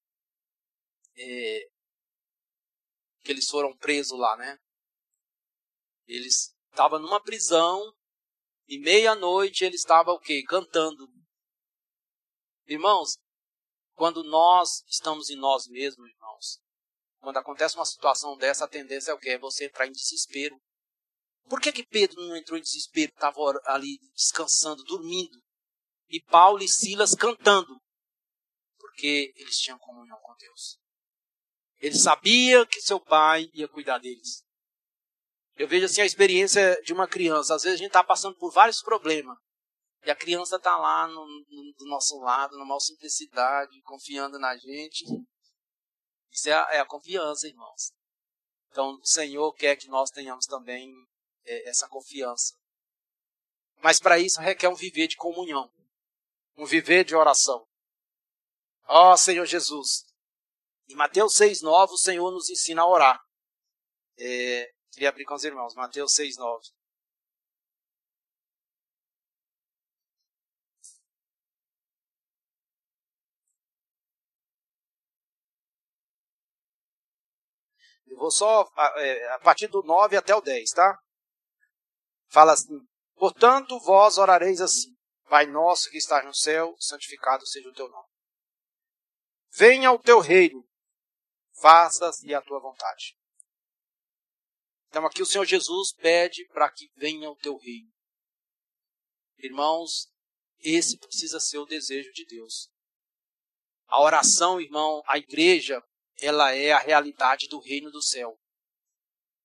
é, que eles foram presos lá, né? Eles estavam numa prisão e meia-noite eles estavam o quê? Cantando. Irmãos, quando nós estamos em nós mesmos, irmãos, quando acontece uma situação dessa, a tendência é o quê? É você entrar em desespero. Por que, que Pedro não entrou em desespero, estava ali descansando, dormindo? E Paulo e Silas cantando? Porque eles tinham comunhão com Deus. Ele sabia que seu pai ia cuidar deles. Eu vejo assim a experiência de uma criança. Às vezes a gente está passando por vários problemas. E a criança está lá no, no, do nosso lado, numa simplicidade, confiando na gente. Isso é a, é a confiança, irmãos. Então, o Senhor quer que nós tenhamos também é, essa confiança. Mas para isso requer um viver de comunhão, um viver de oração. Ó oh, Senhor Jesus. Em Mateus 6,9 o Senhor nos ensina a orar. É, queria abrir com os irmãos, Mateus 6,9. Eu vou só é, a partir do 9 até o 10, tá? fala assim: Portanto, vós orareis assim: Pai nosso que estás no céu, santificado seja o teu nome. Venha o teu reino, faça-se a tua vontade. Então aqui o Senhor Jesus pede para que venha o teu reino. Irmãos, esse precisa ser o desejo de Deus. A oração, irmão, a igreja, ela é a realidade do reino do céu.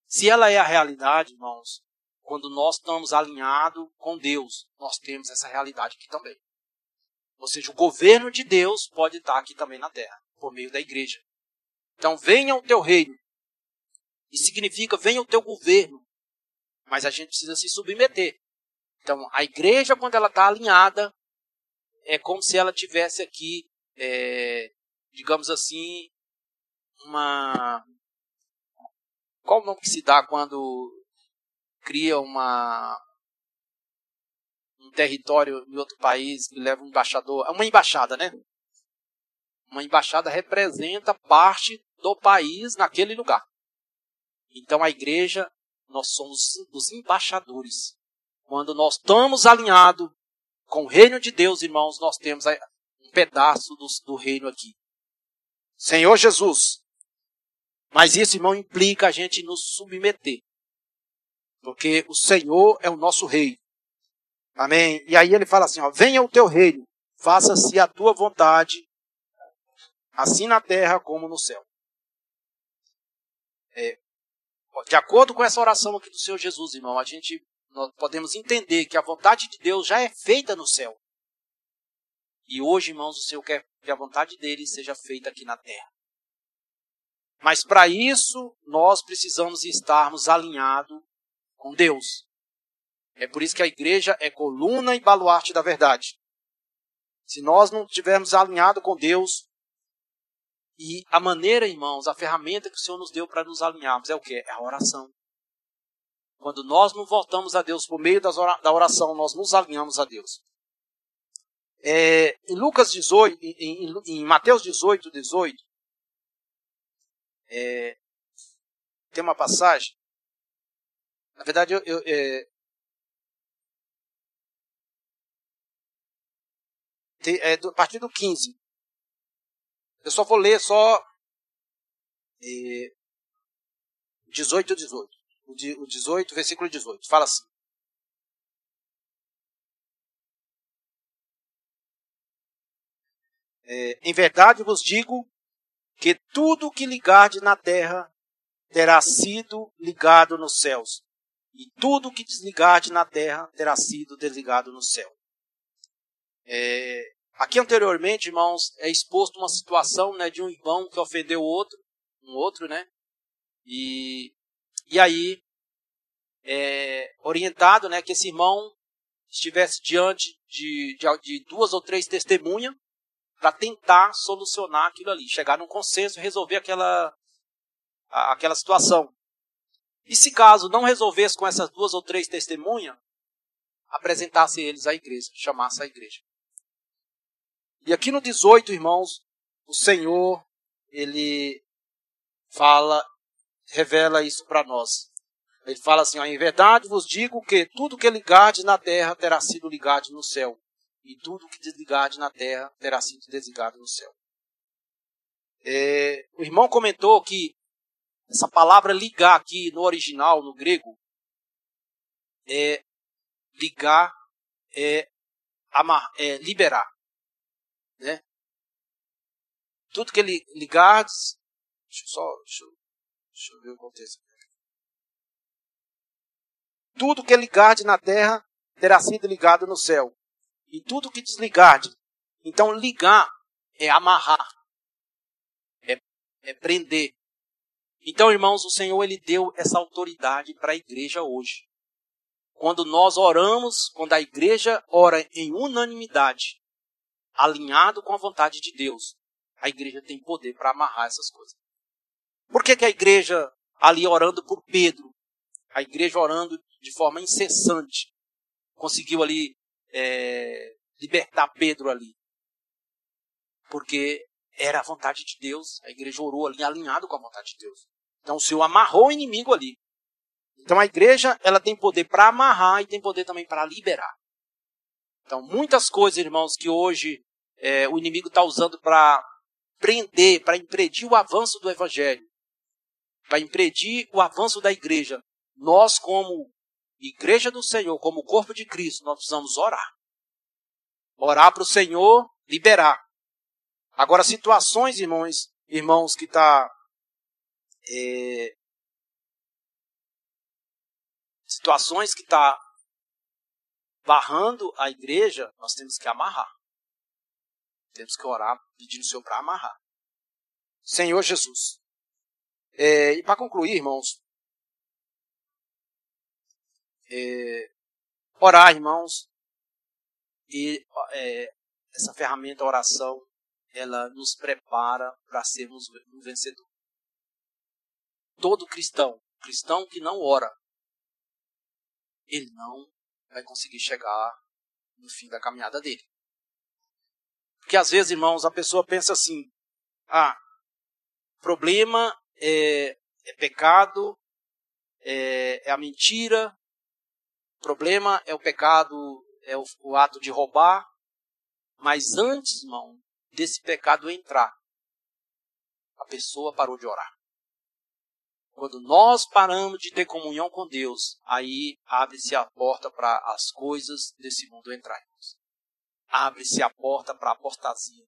Se ela é a realidade, irmãos, quando nós estamos alinhados com Deus, nós temos essa realidade aqui também. Ou seja, o governo de Deus pode estar aqui também na terra, por meio da igreja. Então, venha o teu reino. E significa, venha o teu governo. Mas a gente precisa se submeter. Então, a igreja, quando ela está alinhada, é como se ela tivesse aqui, é, digamos assim, uma. Qual o nome que se dá quando cria uma território em outro país e leva um embaixador, é uma embaixada, né? Uma embaixada representa parte do país naquele lugar. Então a igreja, nós somos os embaixadores. Quando nós estamos alinhados com o reino de Deus, irmãos, nós temos um pedaço do, do reino aqui. Senhor Jesus. Mas isso, irmão, implica a gente nos submeter porque o Senhor é o nosso rei. Amém? E aí ele fala assim: ó, venha o teu reino, faça-se a tua vontade, assim na terra como no céu. É, de acordo com essa oração aqui do Senhor Jesus, irmão, a gente nós podemos entender que a vontade de Deus já é feita no céu. E hoje, irmãos, o Senhor quer que a vontade dele seja feita aqui na terra. Mas para isso, nós precisamos estarmos alinhados com Deus. É por isso que a igreja é coluna e baluarte da verdade. Se nós não estivermos alinhados com Deus, e a maneira, irmãos, a ferramenta que o Senhor nos deu para nos alinharmos é o que? É a oração. Quando nós não voltamos a Deus por meio da oração, nós nos alinhamos a Deus. É, em Lucas 18, em, em, em, Mateus 18, 18, é, tem uma passagem. Na verdade, eu, eu é, é do, a partir do 15. Eu só vou ler só é, 18 18. O, o 18, versículo 18. Fala assim. É, em verdade vos digo que tudo que ligarde na terra terá sido ligado nos céus, e tudo que desligarde na terra terá sido desligado no céu. É, aqui anteriormente, irmãos, é exposto uma situação né, de um irmão que ofendeu outro, um outro, né? E, e aí, é, orientado né, que esse irmão estivesse diante de, de, de duas ou três testemunhas para tentar solucionar aquilo ali, chegar num consenso e resolver aquela, aquela situação. E se caso não resolvesse com essas duas ou três testemunhas, apresentasse eles à igreja, chamasse a igreja. E aqui no 18, irmãos, o Senhor, ele fala, revela isso para nós. Ele fala assim: ó, em verdade vos digo que tudo que ligardes na terra terá sido ligado no céu, e tudo que desligardes na terra terá sido desligado no céu. É, o irmão comentou que essa palavra ligar aqui no original, no grego, é ligar, é, amar, é liberar. Né? Tudo que ele ligardes. Deixa eu só. Deixa eu, deixa eu ver o contexto. Tudo que ligardes na terra terá sido ligado no céu e tudo que desligar. Então, ligar é amarrar, é, é prender. Então, irmãos, o Senhor ele deu essa autoridade para a igreja hoje. Quando nós oramos, quando a igreja ora em unanimidade, alinhado com a vontade de Deus, a igreja tem poder para amarrar essas coisas. Por que, que a igreja, ali orando por Pedro, a igreja orando de forma incessante, conseguiu ali é, libertar Pedro ali. Porque era a vontade de Deus, a igreja orou ali alinhado com a vontade de Deus. Então o Senhor amarrou o inimigo ali. Então a igreja ela tem poder para amarrar e tem poder também para liberar. Então muitas coisas, irmãos, que hoje é, o inimigo está usando para prender, para impedir o avanço do evangelho, para impedir o avanço da igreja. Nós, como igreja do Senhor, como corpo de Cristo, nós precisamos orar. Orar para o Senhor liberar. Agora, situações, irmãos, irmãos que está. É, situações que está barrando a igreja, nós temos que amarrar. Temos que orar pedindo o Senhor para amarrar. Senhor Jesus. É, e para concluir, irmãos, é, orar, irmãos, e é, essa ferramenta oração, ela nos prepara para sermos um vencedor. Todo cristão, cristão que não ora, ele não vai conseguir chegar no fim da caminhada dele. Porque às vezes, irmãos, a pessoa pensa assim: ah, problema é, é pecado, é, é a mentira, problema é o pecado, é o, o ato de roubar. Mas antes, irmão, desse pecado entrar, a pessoa parou de orar. Quando nós paramos de ter comunhão com Deus, aí abre-se a porta para as coisas desse mundo entrarem. Abre-se a porta para a apostasia.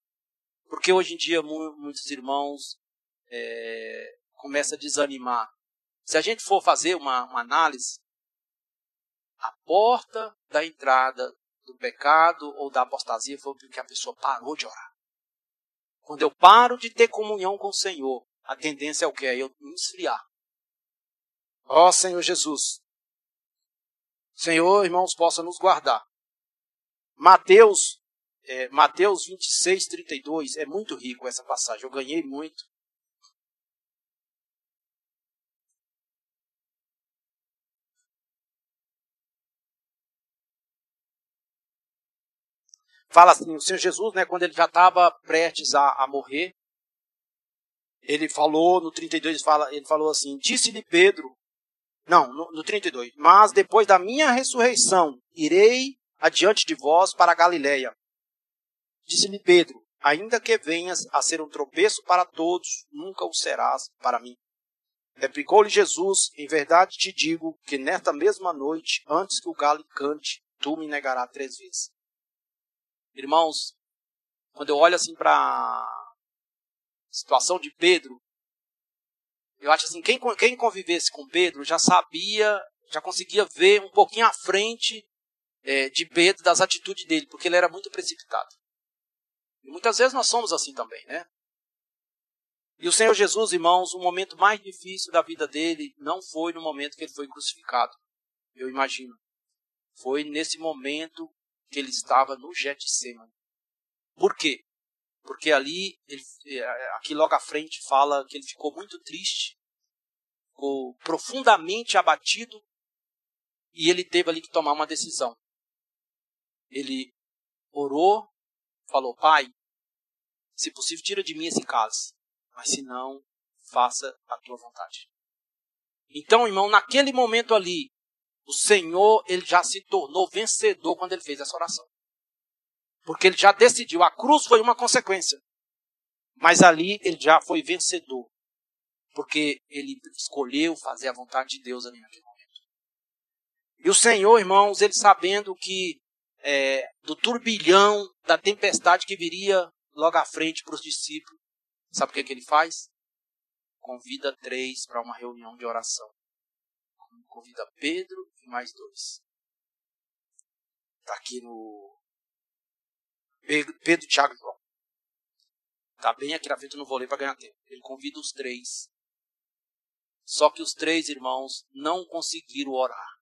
Porque hoje em dia muitos irmãos é, começam a desanimar. Se a gente for fazer uma, uma análise, a porta da entrada do pecado ou da apostasia foi porque a pessoa parou de orar. Quando eu paro de ter comunhão com o Senhor, a tendência é o que? É eu me esfriar. Ó oh, Senhor Jesus. Senhor, irmãos, possa nos guardar. Mateus, é, Mateus 26, 32, é muito rico essa passagem. Eu ganhei muito. fala assim, o Senhor Jesus, né, quando ele já estava prestes a, a, morrer, ele falou, no 32, ele, fala, ele falou assim, disse-lhe Pedro, não, no, no 32, mas depois da minha ressurreição, irei adiante de vós para a Galiléia. Disse-lhe Pedro, ainda que venhas a ser um tropeço para todos, nunca o serás para mim. Replicou-lhe Jesus, em verdade te digo que nesta mesma noite, antes que o galo cante, tu me negarás três vezes. Irmãos, quando eu olho assim para a situação de Pedro, eu acho assim, quem, quem convivesse com Pedro já sabia, já conseguia ver um pouquinho à frente é, de Pedro, das atitudes dele, porque ele era muito precipitado. E muitas vezes nós somos assim também, né? E o Senhor Jesus, irmãos, o momento mais difícil da vida dele não foi no momento que ele foi crucificado, eu imagino. Foi nesse momento que ele estava no Getsemane. Por quê? Porque ali, ele, é, aqui logo à frente, fala que ele ficou muito triste, ficou profundamente abatido e ele teve ali que tomar uma decisão. Ele orou, falou: Pai, se possível, tira de mim esse cálice, mas se não, faça a tua vontade. Então, irmão, naquele momento ali, o Senhor, ele já se tornou vencedor quando ele fez essa oração. Porque ele já decidiu, a cruz foi uma consequência. Mas ali ele já foi vencedor. Porque ele escolheu fazer a vontade de Deus ali naquele momento. E o Senhor, irmãos, ele sabendo que é, do turbilhão, da tempestade que viria logo à frente para os discípulos, sabe o que, que ele faz? Convida três para uma reunião de oração convida Pedro e mais dois. Está aqui no. Pedro, Pedro Tiago e João. Está bem aqui na frente, eu não vou ler para ganhar tempo. Ele convida os três. Só que os três irmãos não conseguiram orar.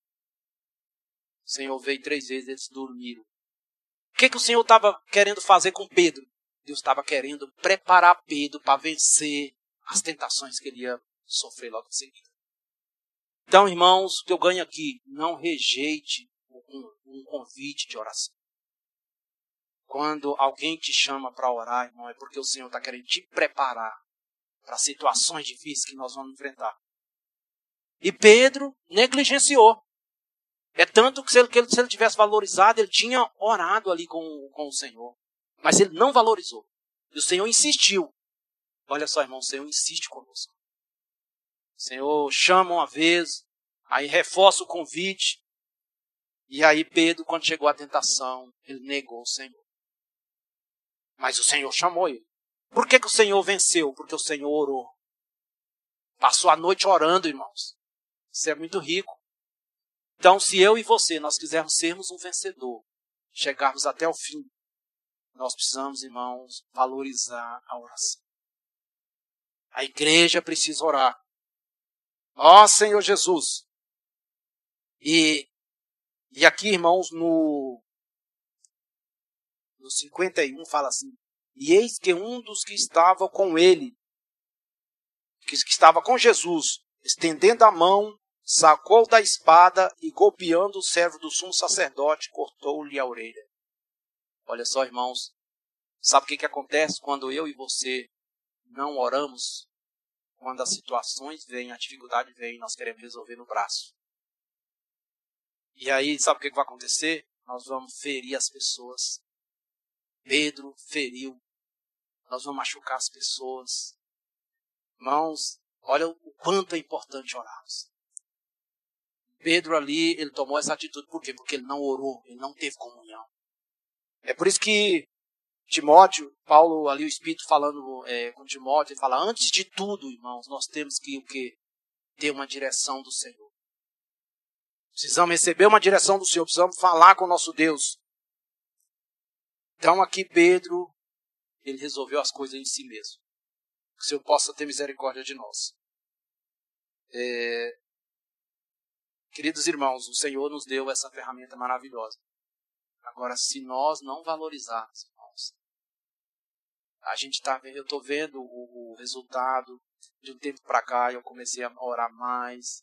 O Senhor veio três vezes, eles dormiram. O que, que o Senhor estava querendo fazer com Pedro? Deus estava querendo preparar Pedro para vencer as tentações que ele ia sofrer logo em seguida. Então, irmãos, o que eu ganho aqui, não rejeite um, um convite de oração. Quando alguém te chama para orar, irmão, é porque o Senhor está querendo te preparar para situações difíceis que nós vamos enfrentar. E Pedro negligenciou. É tanto que se ele, se ele tivesse valorizado, ele tinha orado ali com, com o Senhor. Mas ele não valorizou. E o Senhor insistiu. Olha só, irmão, o Senhor insiste conosco. O Senhor chama uma vez, aí reforça o convite. E aí Pedro, quando chegou a tentação, ele negou o Senhor. Mas o Senhor chamou ele. Por que, que o Senhor venceu? Porque o Senhor orou. Passou a noite orando, irmãos. Isso é muito rico. Então, se eu e você, nós quisermos sermos um vencedor, chegarmos até o fim, nós precisamos, irmãos, valorizar a oração. A igreja precisa orar. Ó oh, Senhor Jesus. E, e aqui, irmãos, no, no 51 fala assim: E eis que um dos que estava com ele, que, que estava com Jesus, estendendo a mão, sacou da espada e, golpeando o servo do sumo sacerdote, cortou-lhe a orelha. Olha só, irmãos, sabe o que, que acontece quando eu e você não oramos quando as situações vêm, a dificuldade vem, nós queremos resolver no braço. E aí, sabe o que vai acontecer? Nós vamos ferir as pessoas. Pedro feriu. Nós vamos machucar as pessoas. Irmãos, olha o quanto é importante orarmos. Pedro ali, ele tomou essa atitude. Por quê? Porque ele não orou, ele não teve comunhão. É por isso que Timóteo, Paulo ali o Espírito falando é, com Timóteo, ele fala, antes de tudo, irmãos, nós temos que o quê? ter uma direção do Senhor. Precisamos receber uma direção do Senhor, precisamos falar com o nosso Deus. Então aqui Pedro, ele resolveu as coisas em si mesmo. Que o Senhor possa ter misericórdia de nós. É... Queridos irmãos, o Senhor nos deu essa ferramenta maravilhosa. Agora, se nós não valorizarmos, irmãos, a gente está eu estou vendo o, o, resultado de um tempo para cá, eu comecei a orar mais.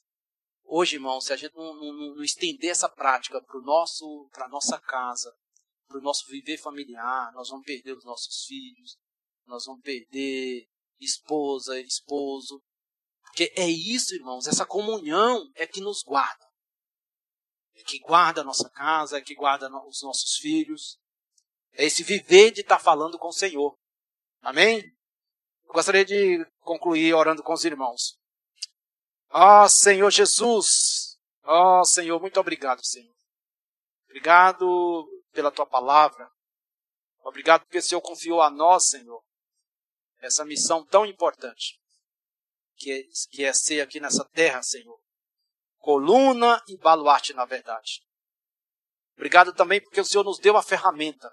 Hoje, irmão, se a gente não, não, não estender essa prática para nosso, para nossa casa, para o nosso viver familiar, nós vamos perder os nossos filhos, nós vamos perder esposa, esposo. Porque é isso, irmãos, essa comunhão é que nos guarda. Que guarda a nossa casa, que guarda os nossos filhos. É esse viver de estar tá falando com o Senhor. Amém? Eu gostaria de concluir orando com os irmãos. Ó oh, Senhor Jesus, ó oh, Senhor, muito obrigado, Senhor. Obrigado pela tua palavra. Obrigado porque o Senhor confiou a nós, Senhor, essa missão tão importante, que é, que é ser aqui nessa terra, Senhor, coluna e baluarte na verdade. Obrigado também porque o Senhor nos deu a ferramenta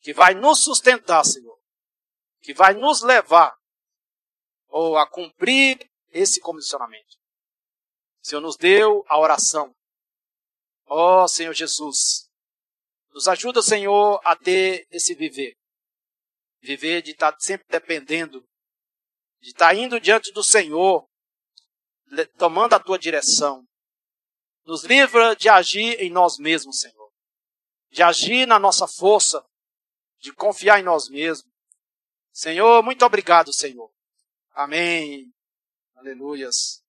que vai nos sustentar, Senhor, que vai nos levar ou a cumprir esse comissionamento. O Senhor nos deu a oração. Ó oh, Senhor Jesus, nos ajuda, Senhor, a ter esse viver. Viver de estar sempre dependendo, de estar indo diante do Senhor, tomando a tua direção. Nos livra de agir em nós mesmos, Senhor. De agir na nossa força, de confiar em nós mesmos. Senhor, muito obrigado, Senhor. Amém. Aleluias.